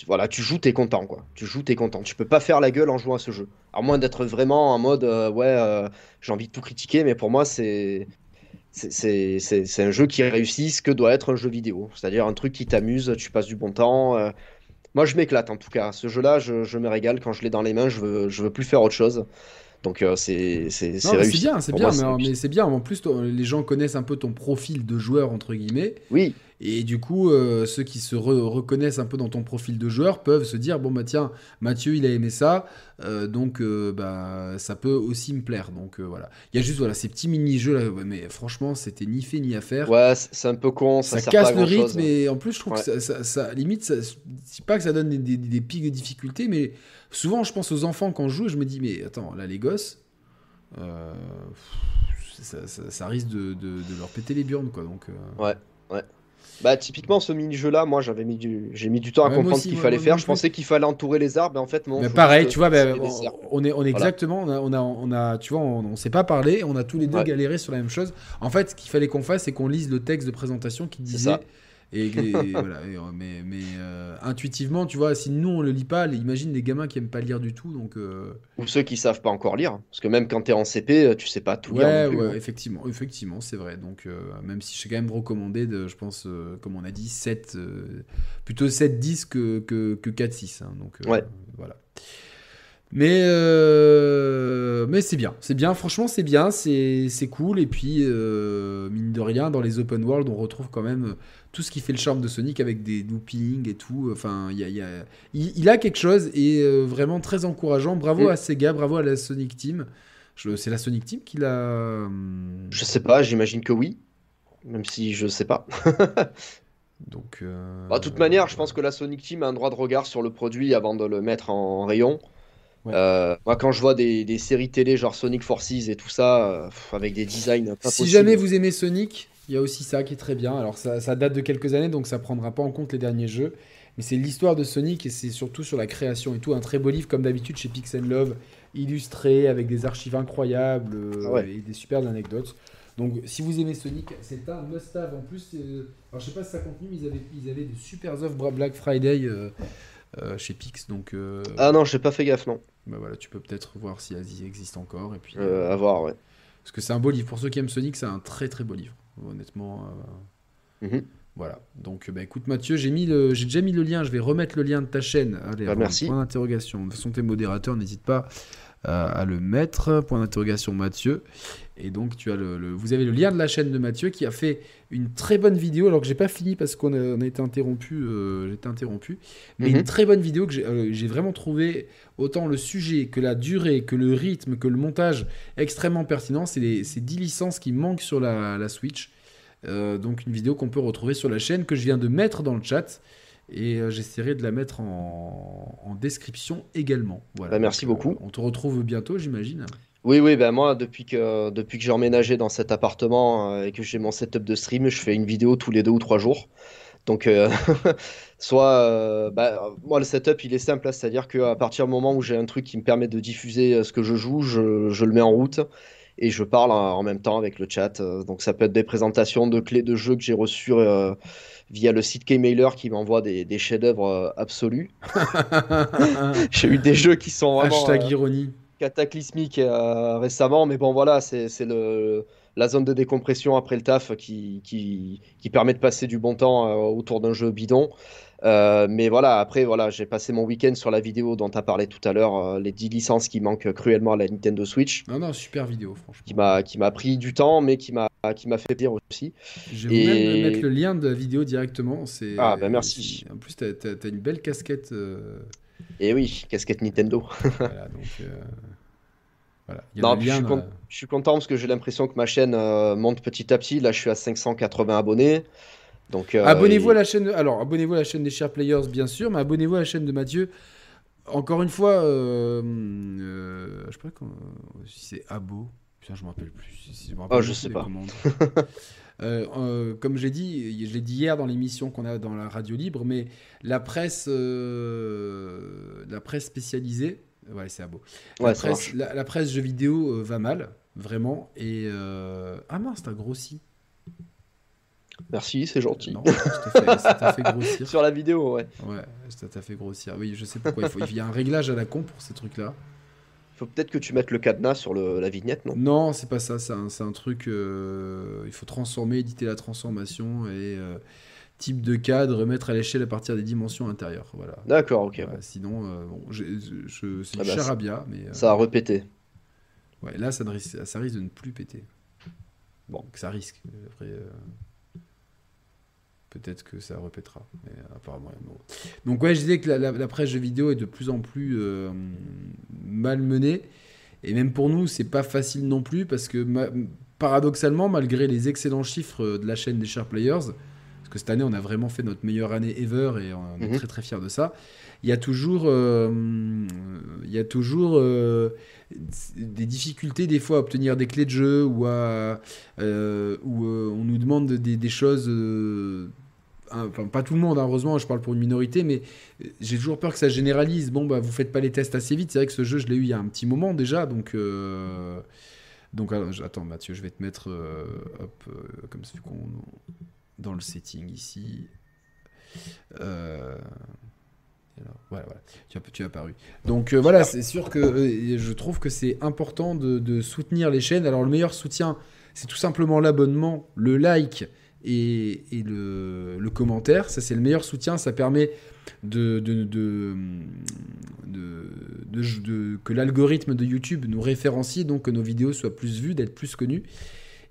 Voilà, tu joues, t'es content, quoi. Tu joues, t'es content. Tu peux pas faire la gueule en jouant à ce jeu. À moins d'être vraiment en mode, euh, ouais, j'ai envie de tout critiquer, mais pour moi, c'est c'est un jeu qui réussit ce que doit être un jeu vidéo. C'est-à-dire un truc qui t'amuse, tu passes du bon temps. Moi, je m'éclate, en tout cas. Ce jeu-là, je, je me régale. Quand je l'ai dans les mains, je veux, je veux plus faire autre chose. Donc, euh, c'est c'est- c'est réussi. bien, c'est bien, mais, réussi. mais c'est bien. En plus, les gens connaissent un peu ton profil de joueur, entre guillemets. Oui, Et du coup, euh, ceux qui se re- reconnaissent un peu dans ton profil de joueur peuvent se dire bon bah tiens, Mathieu il a aimé ça, euh, donc euh, bah ça peut aussi me plaire. Donc voilà, il y a juste voilà ces petits mini jeux là, ouais, mais franchement c'était ni fait ni à faire. ouais, c'est un peu con. Ça, Ça sert casse pas le rythme et en plus je trouve Ouais. que ça, ça- ça- limite, ça, c'est pas que ça donne des, des- des pics de difficulté, mais souvent je pense aux enfants quand je joue et je me dis mais attends là les gosses, euh, ça, ça- ça risque de, de- de leur péter les burnes quoi. Donc euh, Ouais, ouais. Bah typiquement ce mini-jeu-là, moi j'avais mis du, j'ai mis du temps à Ouais, comprendre ce qu'il fallait moi faire. Je pensais qu'il fallait entourer les arbres, et en fait non. Mais pareil, juste tu vois, bah, on, est, on est exactement, on a, on a, on a- tu vois, on, on s'est pas parlé, on a tous les deux Ouais. galéré sur la même chose. En fait, ce qu'il fallait qu'on fasse, c'est qu'on lise le texte de présentation qui disait, ça. et, et voilà, et, euh, mais, mais euh, intuitivement, tu vois, si nous on le lit pas, les- imagine les gamins qui aiment pas lire du tout, donc euh, Ou ceux qui savent pas encore lire, parce que même quand t'es en CP, tu sais pas tout lire ouais, non plus, ouais, hein. effectivement, effectivement, c'est vrai. Donc euh, même si je suis quand même recommandé de, je pense, comme on a dit, 7, euh, plutôt 7 10 que, que, que 4 6, hein, donc Ouais. voilà. Mais, euh, mais c'est bien, c'est bien, franchement c'est bien, c'est cool. Et puis, euh, mine de rien, dans les open world, on retrouve quand même tout ce qui fait le charme de Sonic avec des loopings et tout. Enfin, il y a, il y a- il, il a quelque chose et euh, vraiment très encourageant. Bravo Mm. à Sega, bravo à la Sonic Team. C'est la Sonic Team qui l'a. Je sais pas, j'imagine que oui, même si je sais pas. Donc, Bah, de toute manière, je pense que la Sonic Team a un droit de regard sur le produit avant de le mettre en rayon. Ouais. Euh, moi, quand je vois des, des séries télé genre Sonic Forces et tout ça, euh, avec des designs pas Si jamais vous aimez Sonic, il y a aussi ça qui est très bien. Alors ça, ça date de quelques années, donc ça prendra pas en compte les derniers jeux. Mais c'est l'histoire de Sonic et c'est surtout sur la création et tout. Un très beau livre comme d'habitude chez Pixel Love, illustré avec des archives incroyables euh, Ah ouais. et des superbes anecdotes. Donc si vous aimez Sonic, c'est un must-have. En plus, alors je sais pas si ça continue, mais ils avaient, ils avaient de super offres Black Friday euh, chez Pix. Donc euh, Ah non, j'ai pas fait gaffe, non. bah voilà, tu peux peut-être voir si elles y existent encore. Et puis, Euh, à voir, ouais. parce que c'est un beau livre. Pour ceux qui aiment Sonic, c'est un très très beau livre. Honnêtement. euh, Mhm. Voilà. Donc, bah, écoute, Mathieu, j'ai mis le, j'ai déjà mis le lien. Je vais remettre le lien de ta chaîne. Allez, Bah, merci. Point d'interrogation. De toute façon, tes modérateurs, n'hésite pas euh, à le mettre. Point d'interrogation, Mathieu. Et donc, tu as le, le- vous avez le lien de la chaîne de Mathieu qui a fait une très bonne vidéo. Alors que j'ai pas fini parce qu'on a, on a été interrompu. euh, j'ai été interrompu. Mais Mhm. une très bonne vidéo que j'ai, euh, j'ai vraiment trouvé autant le sujet que la durée, que le rythme, que le montage extrêmement pertinent. C'est les, ces 10 licences qui manquent sur la, la Switch. Euh, donc une vidéo qu'on peut retrouver sur la chaîne que je viens de mettre dans le chat et euh, j'essaierai de la mettre en, en description également. Voilà. Bah, merci Donc, euh, beaucoup. on te retrouve bientôt, j'imagine. Oui, oui, ben moi, depuis que, depuis que j'ai emménagé dans cet appartement euh, et que j'ai mon setup de stream, je fais une vidéo tous les deux ou trois jours. Donc, euh, soit, euh, bah, moi, le setup, il est simple, hein, c'est-à-dire qu'à partir du moment où j'ai un truc qui me permet de diffuser ce que je joue, je, je le mets en route et je parle en, en même temps avec le chat. Donc, ça peut être des présentations de clés de jeux que j'ai reçues euh, via le site Kmailer qui m'envoie des, des chefs-d'œuvre euh, absolus. J'ai eu des jeux qui sont vraiment. Hashtag euh, ironie. cataclysmique euh, récemment, mais bon voilà, c'est le la zone de décompression après le taf qui, qui, qui permet de passer du bon temps autour d'un jeu bidon. Euh, mais voilà, après, voilà, j'ai passé mon week-end sur la vidéo dont tu as parlé tout à l'heure, euh, les 10 licences qui manquent cruellement à la Nintendo Switch, Non, non, super vidéo, qui franchement. m'a qui m'a pris du temps, mais qui m'a qui m'a fait plaisir aussi. Je vais Et- même mettre le lien de la vidéo directement. C'est, Ah, bah, merci. En plus, t'as, t'as- t'as une belle casquette. euh, Et oui, casquette Nintendo. voilà, donc. euh, Voilà. Il y a Non, je suis, je suis content parce que j'ai l'impression que ma chaîne euh, monte petit à petit. Là, je suis à 580 abonnés. Donc, euh, Abonnez-vous et- à la chaîne. Alors, abonnez-vous à la chaîne des Share Players, bien sûr, mais abonnez-vous à la chaîne de Mathieu. Encore une fois, euh, euh, je sais pas quand- si c'est Abo. Putain, je me rappelle plus. Si- je me rappelle Oh, je sais pas. Euh, euh, comme j'ai dit, je l'ai dit hier dans l'émission qu'on a dans la radio libre, mais la presse, la presse spécialisée, ouais, c'est Abo. La Ouais, presse, la, la presse jeux vidéo va mal, vraiment. Et ah mince, t'as grossi. Merci, c'est gentil. Non, ça t'a fait, grossir. Sur la vidéo, ouais. Ouais, ça t'a fait grossir. Oui, je sais pourquoi. Il, faut, il y a un réglage à la con pour ces trucs-là. Il faut peut-être que tu mettes le cadenas sur le, la vignette, non? Non, c'est pas ça. C'est un, un, truc. Euh, il faut transformer, éditer la transformation et euh, type de cadre, remettre à l'échelle à partir des dimensions intérieures. Voilà. D'accord, ok. Sinon, euh, bon, c'est ah bah, charabia, mais. ça a repété. Ouais, là, ça, risque, ça risque de ne plus péter. Bon, ça risque. Après, peut-être que ça répétera. Mais apparemment, Donc ouais, je disais que la, presse de vidéo est de plus en plus euh, mal menée. Et même pour nous, c'est pas facile non plus parce que paradoxalement, malgré les excellents chiffres de la chaîne des Share Players, que cette année, on a vraiment fait notre meilleure année ever et on est mhm. très très fiers de ça. Il y a toujours, euh, il y a toujours euh, des difficultés des fois à obtenir des clés de jeu ou à, où on nous demande des, des choses enfin pas tout le monde, hein, heureusement, je parle pour une minorité, mais euh, j'ai toujours peur que ça généralise. Bon, bah vous faites pas les tests assez vite. C'est vrai que ce jeu, je l'ai eu il y a un petit moment déjà, donc. Euh, donc attends Mathieu, je vais te mettre euh, hop, comme ça qu'on dans le setting ici. voilà, voilà. Tu as, apparu. Donc voilà, c'est sûr que je trouve que c'est important de, soutenir les chaînes. Alors le meilleur soutien, c'est tout simplement l'abonnement, le like et, le, commentaire. Ça, c'est le meilleur soutien. Ça permet que l'algorithme de YouTube nous référencie, donc que nos vidéos soient plus vues, d'être plus connues.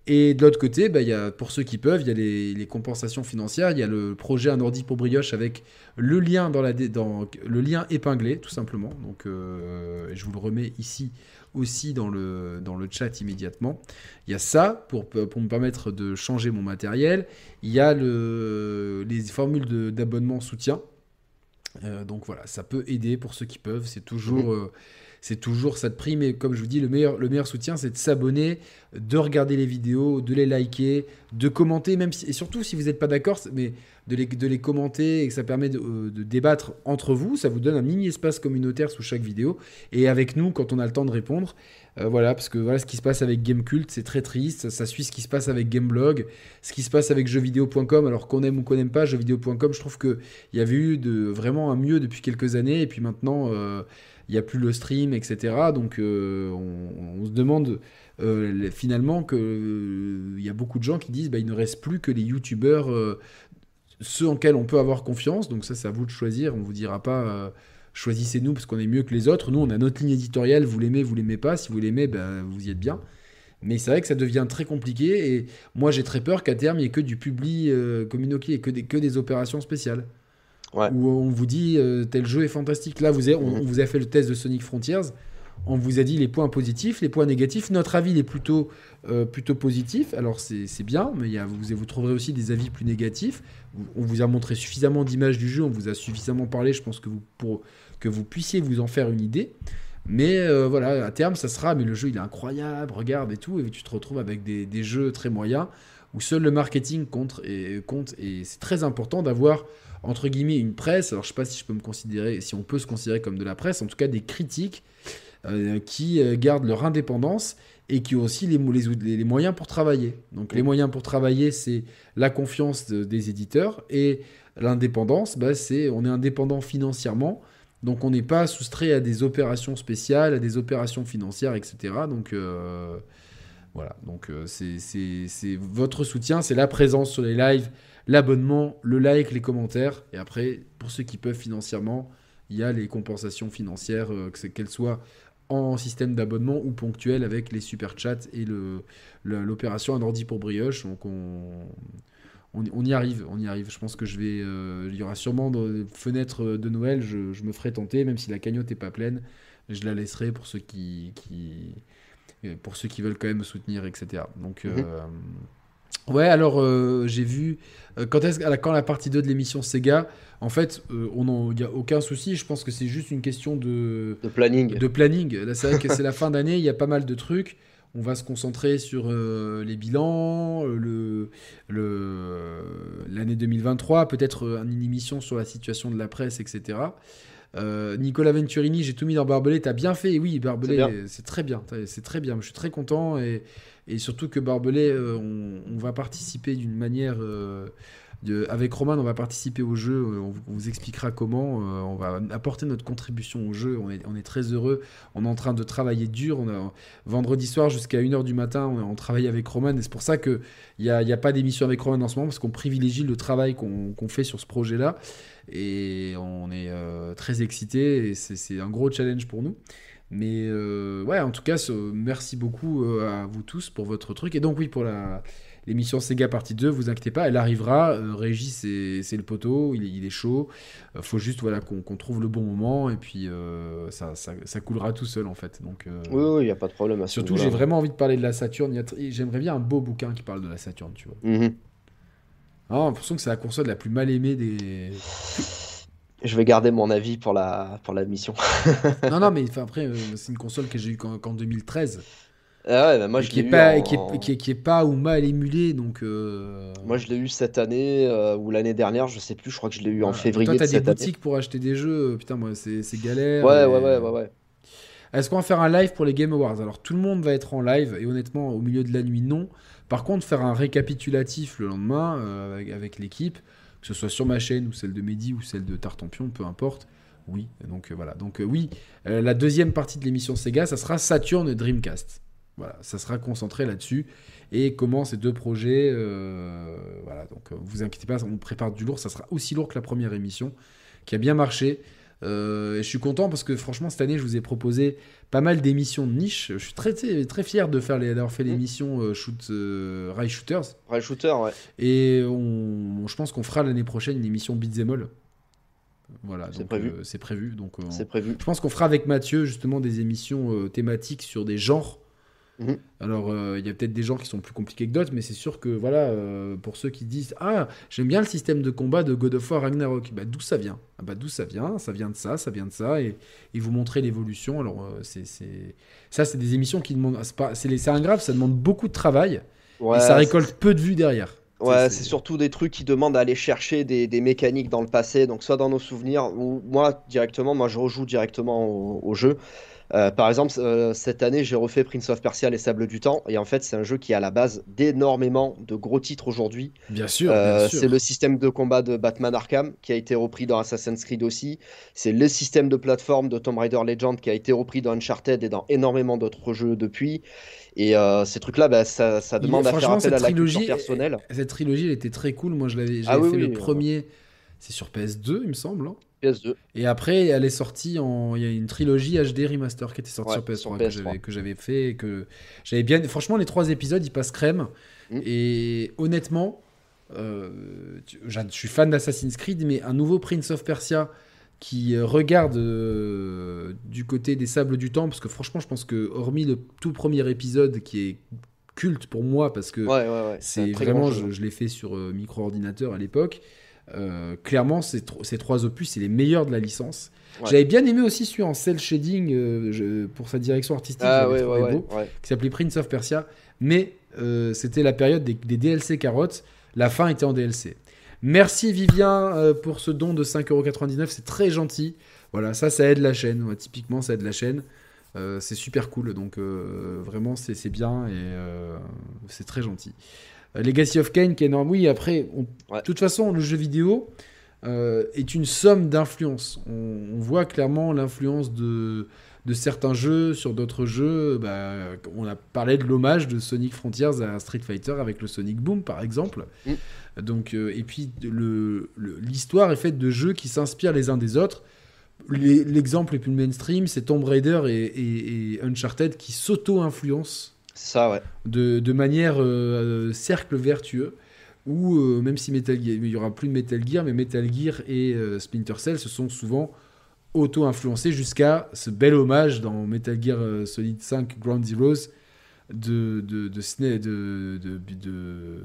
Et de l'autre côté, bah, y a, pour ceux qui peuvent, il y a les, compensations financières. Il y a le projet Un ordi pour brioche avec le lien, dans la, dans, le lien épinglé, tout simplement. Donc, euh, je vous le remets ici aussi dans le, dans le chat immédiatement. Il y a ça pour, pour me permettre de changer mon matériel. Il y a le, les formules d'abonnement soutien. Euh, donc voilà, ça peut aider pour ceux qui peuvent. C'est toujours, mmh. euh, c'est toujours ça de prix, mais comme je vous dis, le meilleur, le meilleur soutien, c'est de s'abonner, de regarder les vidéos, de les liker, de commenter, même et surtout si vous n'êtes pas d'accord, mais de les, commenter et que ça permet de, euh, de, débattre entre vous. Ça vous donne un mini espace communautaire sous chaque vidéo. Et avec nous, quand on a le temps de répondre, euh, voilà, parce que voilà ce qui se passe avec Gamecult, c'est très triste. Ça, suit ce qui se passe avec Gameblog, ce qui se passe avec jeuxvideo.com. Alors qu'on aime ou qu'on n'aime pas jeuxvideo.com, je trouve qu'il y avait eu vraiment un mieux depuis quelques années. Et puis maintenant, euh, il n'y a plus le stream, etc. Donc on, se demande. finalement qu'il y a beaucoup de gens qui disent bah, il ne reste plus que les youtubeurs ceux en quels on peut avoir confiance. Donc ça, c'est à vous de choisir. On vous dira pas euh, choisissez-nous parce qu'on est mieux que les autres. Nous, on a notre ligne éditoriale. Vous l'aimez, vous l'aimez pas. Si vous l'aimez, ben, vous y êtes bien. Mais c'est vrai que ça devient très compliqué. Et moi, j'ai très peur qu'à terme, il n'y ait que du public euh, communiqué et que des opérations spéciales. Où on vous dit euh, tel jeu est fantastique. Là, vous on, on, vous a fait le test de Sonic Frontiers on vous a dit les points positifs, les points négatifs. Notre avis est plutôt, euh, plutôt positif. Alors c'est bien, mais y a, vous, vous trouverez aussi des avis plus négatifs. On vous a montré suffisamment d'images du jeu, on vous a suffisamment parlé, je pense que vous, pour que vous puissiez vous en faire une idée. Mais euh, voilà, à terme, ça sera, mais le jeu il est incroyable, regarde et tout, et tu te retrouves avec des, jeux très moyens où seul le marketing compte et, compte, et c'est très important d'avoir entre guillemets une presse. Alors je sais pas si je peux me considérer, si on peut se considérer comme de la presse, en tout cas des critiques euh, qui euh, gardent leur indépendance et qui ont aussi les, les, les moyens pour travailler. Donc les moyens pour travailler, c'est la confiance des éditeurs et l'indépendance, bah, c'est on est indépendant financièrement. Donc on n'est pas soustrait à des opérations spéciales, à des opérations financières, etc. Donc euh, voilà, donc c'est votre soutien, c'est la présence sur les lives, l'abonnement, le like, les commentaires. Et après, pour ceux qui peuvent financièrement, il y a les compensations financières, qu'elles soient en système d'abonnement ou ponctuel avec les super chats et l'opération un ordi pour brioche. Donc on, on, y arrive, on y arrive. Je pense que je vais, euh, il y aura sûrement des fenêtres de Noël. Je, me ferai tenter, même si la cagnotte est pas pleine, je la laisserai pour ceux qui, qui pour ceux qui veulent quand même me soutenir, etc. Donc mhm. euh, Ouais, alors euh, j'ai vu quand est-ce quand la partie 2 de l'émission Sega, en fait, euh, on il n'y a aucun souci. Je pense que c'est juste une question de, de planning. De planning. Là, c'est vrai que c'est la fin d'année, il y a pas mal de trucs. On va se concentrer sur euh, les bilans, le, le, l'année 2023, peut-être une émission sur la situation de la presse, etc. Nicolas Venturini, j'ai tout mis dans Barbelé. T'as bien fait, oui, Barbelé, c'est très bien. C'est très bien. Je suis très content et, et surtout que Barbelé, on, on, va participer d'une manière avec Roman, on va participer au jeu, euh, on vous, expliquera comment, euh, on va apporter notre contribution au jeu, on est, très heureux, on est en train de travailler dur, vendredi soir jusqu'à 1h du matin, on, travaille avec Roman, et c'est pour ça qu'il n'y a, pas d'émission avec Roman en ce moment, parce qu'on privilégie le travail qu'on fait sur ce projet-là, et on est euh, très excités, et c'est un gros challenge pour nous. Mais ouais, en tout cas, merci beaucoup à vous tous pour votre truc. Et donc oui, pour la, l'émission Sega partie 2, vous inquiétez pas, elle arrivera. Euh, Régis, c'est le poteau, il, est chaud. Il euh, faut juste voilà, qu'on trouve le bon moment et puis euh, ça, ça, coulera tout seul en fait. Donc, oui, il n'y a pas de problème. À surtout, j'ai vraiment envie de parler de la Saturne. J'aimerais bien un beau bouquin qui parle de la Saturne, tu vois. Mm ah, l'impression que c'est la console la plus mal aimée des. Je vais garder mon avis pour la, pour la mission. non, non, mais après, c'est une console que j'ai eue qu'en 2013. Ah ouais, bah moi, je qui, est pas, qui, est, qui, est, pas ou mal émulé, donc. Euh, moi, je l'ai eu cette année euh, ou l'année dernière, je sais plus. Je crois que je l'ai eu en février. Toi, t'as des boutiques pour acheter des jeux. Euh, putain, moi, c'est galère. Ouais, ouais, ouais, ouais, ouais. Est-ce qu'on va faire un live pour les Game Awards? Alors, tout le monde va être en live, et honnêtement, au milieu de la nuit, non. Par contre, faire un récapitulatif le lendemain avec, l'équipe, que ce soit sur ma chaîne ou celle de Mehdi ou celle de Tartampion, peu importe. Oui, donc voilà. Donc oui, la deuxième partie de l'émission Sega, ça sera Saturn Dreamcast. Voilà, ça sera concentré là-dessus. Et comment ces deux projets. Euh, voilà, donc euh, vous inquiétez pas, on prépare du lourd. Ça sera aussi lourd que la première émission, qui a bien marché. Euh, et je suis content parce que franchement, cette année, je vous ai proposé pas mal d'émissions de niche. Je suis très, très fier de faire d'avoir fait mmh. l'émission Shoot, Rail Shooters. Rail Shooter, ouais. Et on, je pense qu'on fera l'année prochaine une émission All. Voilà, c'est prévu. c'est prévu. Donc, c'est prévu. Je pense qu'on fera avec Mathieu justement des émissions thématiques sur des genres Mhm. Alors, euh, il y a peut-être des gens qui sont plus compliqués que d'autres, mais c'est sûr que, voilà, euh, pour ceux qui disent Ah, j'aime bien le système de combat de God of War Ragnarok, bah, d'où ça vient? Ah, bah, D'où ça vient? Ça vient de ça, ça vient de ça, et, et vous montrer l'évolution. Alors, euh, c'est, ça, c'est des émissions qui demandent. C'est, un grave, ça demande beaucoup de travail, et ça récolte peu de vues derrière. Ouais, c'est surtout des trucs qui demandent à aller chercher des, des, mécaniques dans le passé, donc soit dans nos souvenirs, ou moi, directement, moi, je rejoue directement au, au jeu. Euh, par exemple, euh, cette année, j'ai refait Prince of Persia Les Sables du Temps. Et en fait, c'est un jeu qui est à la base d'énormément de gros titres aujourd'hui. Bien sûr. Euh, c'est le système de combat de Batman Arkham qui a été repris dans Assassin's Creed aussi. C'est le système de plateforme de Tomb Raider Legend qui a été repris dans Uncharted et dans énormément d'autres jeux depuis. Et ces trucs-là, bah, ça, demande à faire appel à la culture personnelle. Cette trilogie, elle était très cool. Moi, je l'avais ah fait le premier. C'est sur PS2, il me semble. Hein. PS2. Et après, elle est sortie en. Il y a une trilogie HD remaster qui était sortie sur PS3, que j'avais fait. que j'avais bien. Franchement, les trois épisodes, ils passent crème. Mm. Et honnêtement, euh, je suis fan d'Assassin's Creed, mais un nouveau Prince of Persia qui euh, regarde euh, du côté des sables du temps, parce que franchement, je pense que, hormis le tout premier épisode qui est culte pour moi, parce que c'est vraiment, je, je l'ai fait sur micro-ordinateur à l'époque. Euh, clairement, ces, ces, trois opus, c'est les meilleurs de la licence. J'avais bien aimé aussi celui en cel shading euh, pour sa direction artistique, ah, qui s'appelait Prince of Persia. Mais euh, c'était la période des, DLC carottes. La fin était en DLC. Merci Vivien pour ce don de 5,99€. C'est très gentil. Voilà, ça, ça aide la chaîne. typiquement, ça aide la chaîne. c'est super cool. Donc, vraiment, c'est bien et c'est très gentil. Euh, Legacy of Kane qui est énorme. Oui, après, de toute façon, le jeu vidéo euh, est une somme d'influences. On, voit clairement l'influence de, de certains jeux sur d'autres jeux. Bah, on a parlé de l'hommage de Sonic Frontiers à Street Fighter avec le Sonic Boom, par exemple. Mm. Donc, euh, et puis, l'histoire est faite de jeux qui s'inspirent les uns des autres. L'exemple le plus mainstream, c'est Tomb Raider et, et Uncharted qui s'auto-influencent ça, ouais. De, de manière euh, cercle vertueux, où euh, même si Metal Gear, il n'y aura plus de Metal Gear, mais Metal Gear et euh, Splinter Cell se sont souvent auto-influencés jusqu'à ce bel hommage dans Metal Gear Solid 5 Ground Zeroes de de de, de, de, de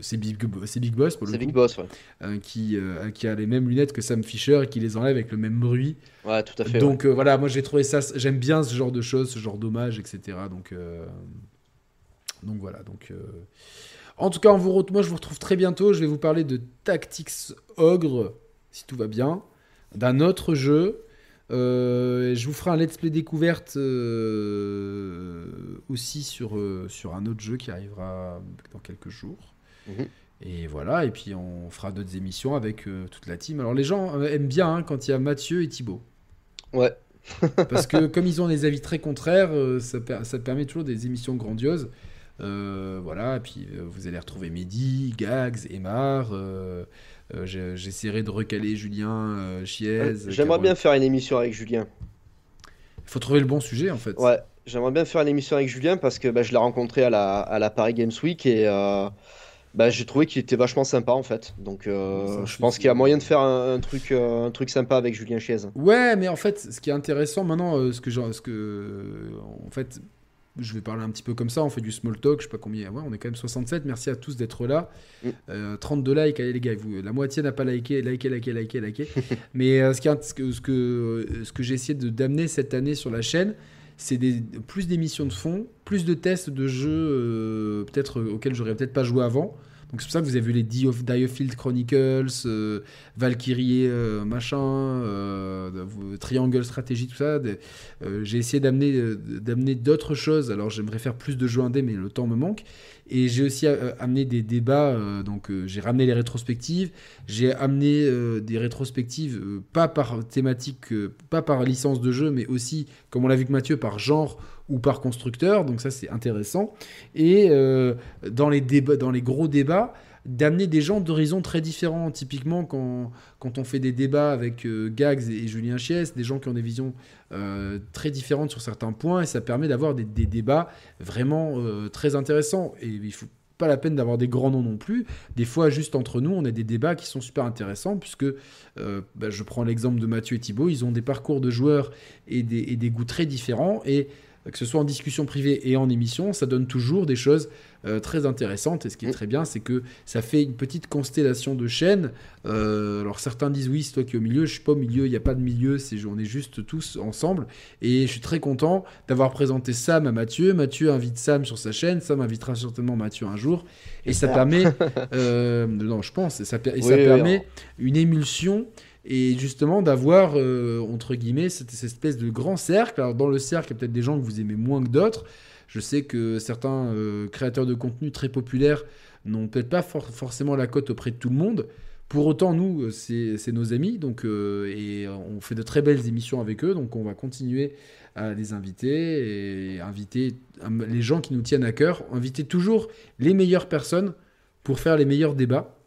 c'est Big, Big Boss pour le Big Boss ouais. qui qui a les mêmes lunettes que Sam Fisher et qui les enlève avec le même bruit ouais tout à fait donc voilà moi j'ai trouvé ça j'aime bien ce genre de choses ce genre d'hommage etc donc donc voilà, donc... Euh, en tout cas, on vous moi je vous retrouve très bientôt. Je vais vous parler de Tactics Ogre, si tout va bien, d'un autre jeu. Euh, je vous ferai un let's play découverte aussi sur, sur un autre jeu qui arrivera dans quelques jours. Mhm. Et voilà, et puis on fera d'autres émissions avec toute la team. Alors les gens aiment bien hein, quand il y a Mathieu et Thibaut. Ouais. Parce que comme ils ont des avis très contraires, ça, ça permet toujours des émissions grandioses. Euh, voilà, et puis euh, vous allez retrouver Mehdi, Gags, Emar. Euh, j'essaierai de recaler Julien Chiez. J'aimerais bien faire une émission avec Julien. Il faut trouver le bon sujet en fait. Ouais, j'aimerais bien faire une émission avec Julien parce que bah, je l'ai rencontré à la, à la, Paris Games Week et bah, j'ai trouvé qu'il était vachement sympa en fait. Donc je pense qu'il y a moyen de faire un, truc, un truc sympa avec Julien Chiez. Ouais, mais en fait, ce qui est intéressant maintenant, ce que, ce que en fait, je vais parler un petit peu comme ça, on fait du small talk, je sais pas combien, ouais, on est quand même 67, merci à tous d'être là. 32 mm. euh, likes, allez les gars, vous, la moitié n'a pas liké, likez, likez, likez, likez. Mais euh, ce, qui ce que, ce que, ce que j'ai essayé d'amener cette année sur la chaîne, c'est plus d'émissions de fond, plus de tests de jeux euh, peut-être auxquels j'aurais peut-être pas joué avant. Donc c'est pour ça que vous avez vu les Diofield Chronicles, euh, Valkyrie euh, machin, euh, Triangle Stratégie, tout ça. j'ai essayé d'amener d'amener d'autres choses. Alors j'aimerais faire plus de jeux indés, mais le temps me manque. Et j'ai aussi amené des débats. donc j'ai ramené les rétrospectives. J'ai amené des rétrospectives pas par thématique, pas par licence de jeu, mais aussi, comme on l'a vu que Mathieu, par genre ou par constructeur, donc ça c'est intéressant. Et euh, dans, les dans les gros débats, d'amener des gens d'horizons très différents. Typiquement, quand, quand on fait des débats avec euh, Gags et, Julien Chies, des gens qui ont des visions euh, très différentes sur certains points, et ça permet d'avoir des, débats vraiment très intéressants. Et il faut pas la peine d'avoir des grands noms non plus. Des fois, juste entre nous, on a des débats qui sont super intéressants, puisque bah, je prends l'exemple de Mathieu et Thibault, ils ont des parcours de joueurs et des, et des goûts très différents. Et que ce soit en discussion privée et en émission, ça donne toujours des choses euh, très intéressantes. Et ce qui est mm. très bien, c'est que ça fait une petite constellation de chaînes. Euh, alors certains disent oui, c'est toi qui es au milieu. Je suis pas au milieu, il n'y a pas de milieu, c'est on est juste tous ensemble. Et je suis très content d'avoir présenté Sam à Mathieu. Mathieu invite Sam sur sa chaîne. Sam invitera certainement Mathieu un jour. Et ça permet, euh, non, je pense, et ça, et ça permet une émulsion et justement d'avoir, euh, entre guillemets, cette, espèce de grand cercle. Alors dans le cercle, il y a peut-être des gens que vous aimez moins que d'autres. Je sais que certains euh, créateurs de contenu très populaires n'ont peut-être pas forcément la cote auprès de tout le monde. Pour autant, nous, euh, c'est nos amis, donc, et on fait de très belles émissions avec eux, donc on va continuer à les inviter et inviter les gens qui nous tiennent à cœur, inviter toujours les meilleures personnes pour faire les meilleurs débats.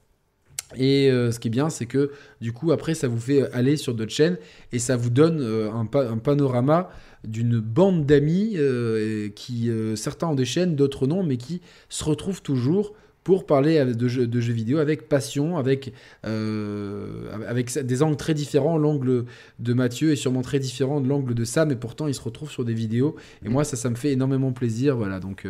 Et euh, ce qui est bien, c'est que du coup, après, ça vous fait aller sur d'autres chaînes et ça vous donne euh, un, panorama d'une bande d'amis euh, qui, certains ont des chaînes, d'autres non, mais qui se retrouvent toujours pour parler de jeux, vidéo avec passion, avec, avec des angles très différents. L'angle de Mathieu est sûrement très différent de l'angle de Sam, et pourtant ils se retrouvent sur des vidéos. Et moi, ça, ça me fait énormément plaisir. Voilà, donc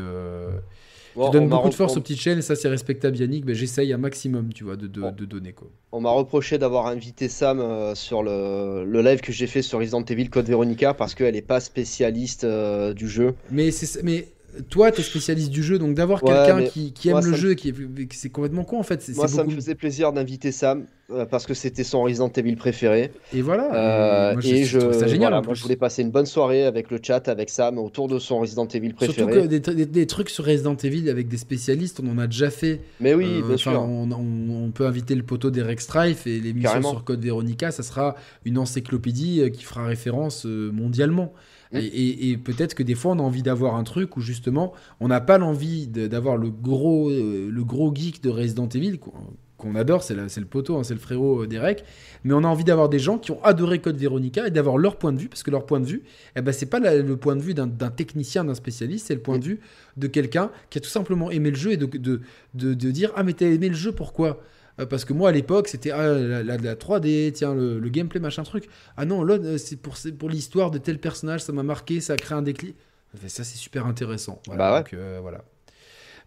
tu donnes beaucoup de force aux petites chaînes et ça c'est respectable Yannick, mais j'essaye un maximum tu vois de, de, donner quoi. On m'a reproché d'avoir invité Sam euh, sur le, le, live que j'ai fait sur Resident Evil Code Veronica parce qu'elle n'est pas spécialiste euh, du jeu. Mais, mais toi, tu es spécialiste du jeu, donc d'avoir quelqu'un qui, qui, aime le jeu, qui c'est complètement con en fait. Moi, ça me faisait plaisir d'inviter Sam euh, parce que c'était son Resident Evil préféré. Et voilà. Euh, et je, ça génial. moi, je voulais passer une bonne soirée avec le chat, avec Sam, autour de son Resident Evil préféré. Surtout que des, des, trucs sur Resident Evil avec des spécialistes, on en a déjà fait. Mais oui, euh, bien sûr. On, on, peut inviter le poteau d'Eric Strife et l'émission sur Code Veronica, ça sera une encyclopédie qui fera référence mondialement. Mm. Et, peut-être que des fois, on a envie d'avoir un truc où justement, on n'a pas l'envie d'avoir le gros, euh, le gros geek de Resident Evil, qu'on adore, c'est le poteau, hein, c'est le frérot euh, d'Erek, mais on a envie d'avoir des gens qui ont adoré Code Veronica et d'avoir leur point de vue, parce que leur point de vue, eh ben, c'est pas le point de vue d'un technicien, d'un spécialiste, c'est le point de vue de quelqu'un qui a tout simplement aimé le jeu et de, de, de, de dire Ah, mais t'as aimé le jeu, pourquoi? Parce que moi à l'époque c'était ah, la, la, 3D, tiens le, gameplay machin truc. Ah non, là euh, c'est pour, pour l'histoire de tel personnage, ça m'a marqué, ça a créé un déclic. Ça c'est super intéressant. Voilà, bah donc, euh, voilà.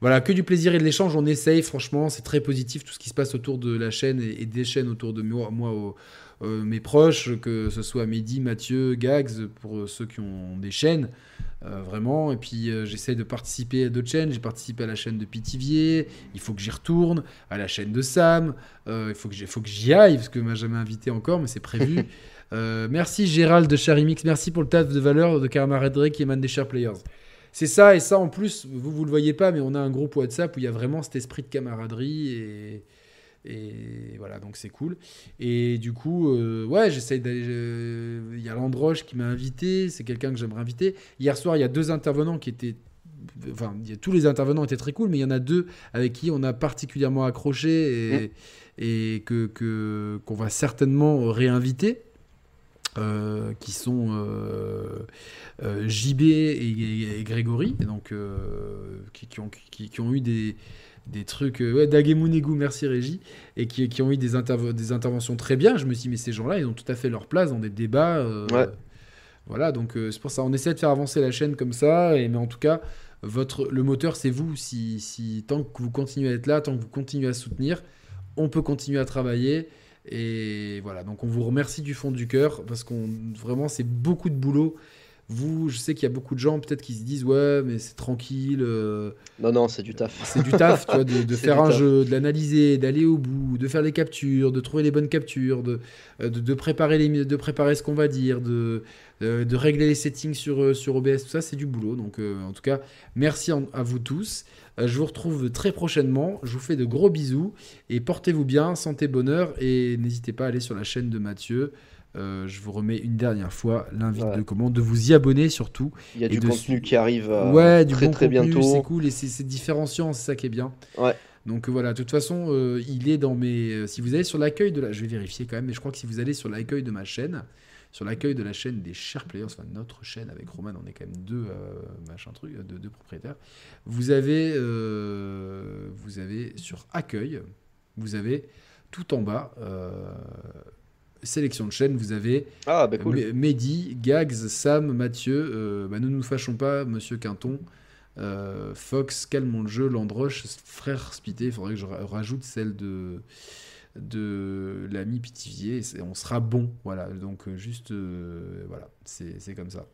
Voilà, que du plaisir et de l'échange, on essaye, franchement, c'est très positif tout ce qui se passe autour de la chaîne et, des chaînes autour de moi, moi mes proches, que ce soit Mehdi, Mathieu, Gags, pour ceux qui ont des chaînes. Euh, vraiment. Et puis euh, j'essaie de participer à d'autres chaînes. J'ai participé à la chaîne de Pitivier. Il faut que j'y retourne. À la chaîne de Sam. Euh, il faut que j'y aille parce que m'a jamais invité encore, mais c'est prévu. merci Gérald de Charimix, merci pour le taf de valeur de camaraderie qui émane des chers players. C'est ça, et ça en plus, vous vous le voyez pas, mais on a un groupe WhatsApp où il y a vraiment cet esprit de camaraderie et, et voilà, donc c'est cool. Et du coup, euh, ouais, j'essaye d'aller. Il y a Landroche qui m'a invité, c'est quelqu'un que j'aimerais inviter. Hier soir, il y a deux intervenants qui étaient. Enfin, tous les intervenants étaient très cool, mais il y en a deux avec qui on a particulièrement accroché et, et que qu'on va certainement réinviter. Euh, qui sont euh, JB et, Grégory, donc qui, qui, ont, qui, qui, ont, eu des, des trucs. Euh, ouais, Dagemunegu, merci Régie, et qui, qui ont eu des, des interventions très bien. Je me suis dit, mais ces gens-là, ils ont tout à fait leur place dans des débats. Euh, voilà, donc euh, c'est pour ça. On essaie de faire avancer la chaîne comme ça, et, mais en tout cas, votre, le moteur, c'est vous. Si, si, tant que vous continuez à être là, tant que vous continuez à soutenir, on peut continuer à travailler. Et voilà, donc on vous remercie du fond du cœur, parce qu'on vraiment, c'est beaucoup de boulot. Vous, je sais qu'il y a beaucoup de gens peut-être qui se disent ouais, mais c'est tranquille. Euh, non, non, c'est du taf. C'est du taf, tu vois, de, faire un jeu, de l'analyser, d'aller au bout, de faire des captures, de trouver les bonnes captures, de, euh, de, préparer, les, de préparer ce qu'on va dire, de, euh, de régler les settings sur, sur OBS, tout ça, c'est du boulot. Donc, en tout cas, merci à vous tous. je vous retrouve très prochainement. Je vous fais de gros bisous et portez-vous bien, santé, bonheur et n'hésitez pas à aller sur la chaîne de Mathieu. Euh, je vous remets une dernière fois l'invite de commande, de vous y abonner surtout. Il y a du contenu qui arrive euh, ouais, du très très bientôt. C'est cool et c'est différenciant, c'est ça qui est bien. Ouais. Donc voilà, de toute façon, euh, il est dans mes. Si vous allez sur l'accueil de la, je vais vérifier quand même, mais je crois que si vous allez sur l'accueil de ma chaîne, sur l'accueil de la chaîne des chers players, enfin notre chaîne avec Roman, on est quand même deux machin truc, deux, deux, propriétaires. Vous avez, vous avez sur accueil, vous avez tout en bas sélection de chaînes, vous avez ah, bah Mehdi, Gags, Sam, Mathieu, euh, bah, ne nous fâchons pas, Monsieur Quinton, euh, Fox, Calmons le jeu, Landroche, Frère Spité, il faudrait que je rajoute celle de, de l'ami Pitivier, on sera bon, voilà, donc euh, juste, voilà, c'est comme ça.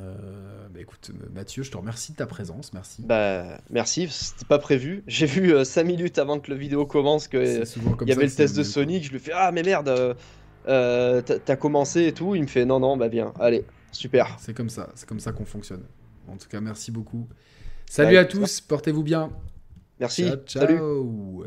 Euh, bah écoute, Mathieu, je te remercie de ta présence, merci. Bah, merci, c'était pas prévu. J'ai vu 5 euh, minutes avant que le vidéo commence qu'il y avait le test de Sonic. Je lui fais Ah, mais merde, euh, t'as commencé et tout. Il me fait Non, non, bah bien, allez, super. C'est comme ça, c'est comme ça qu'on fonctionne. En tout cas, merci beaucoup. Salut à tous, portez-vous bien. Merci, ciao. ciao.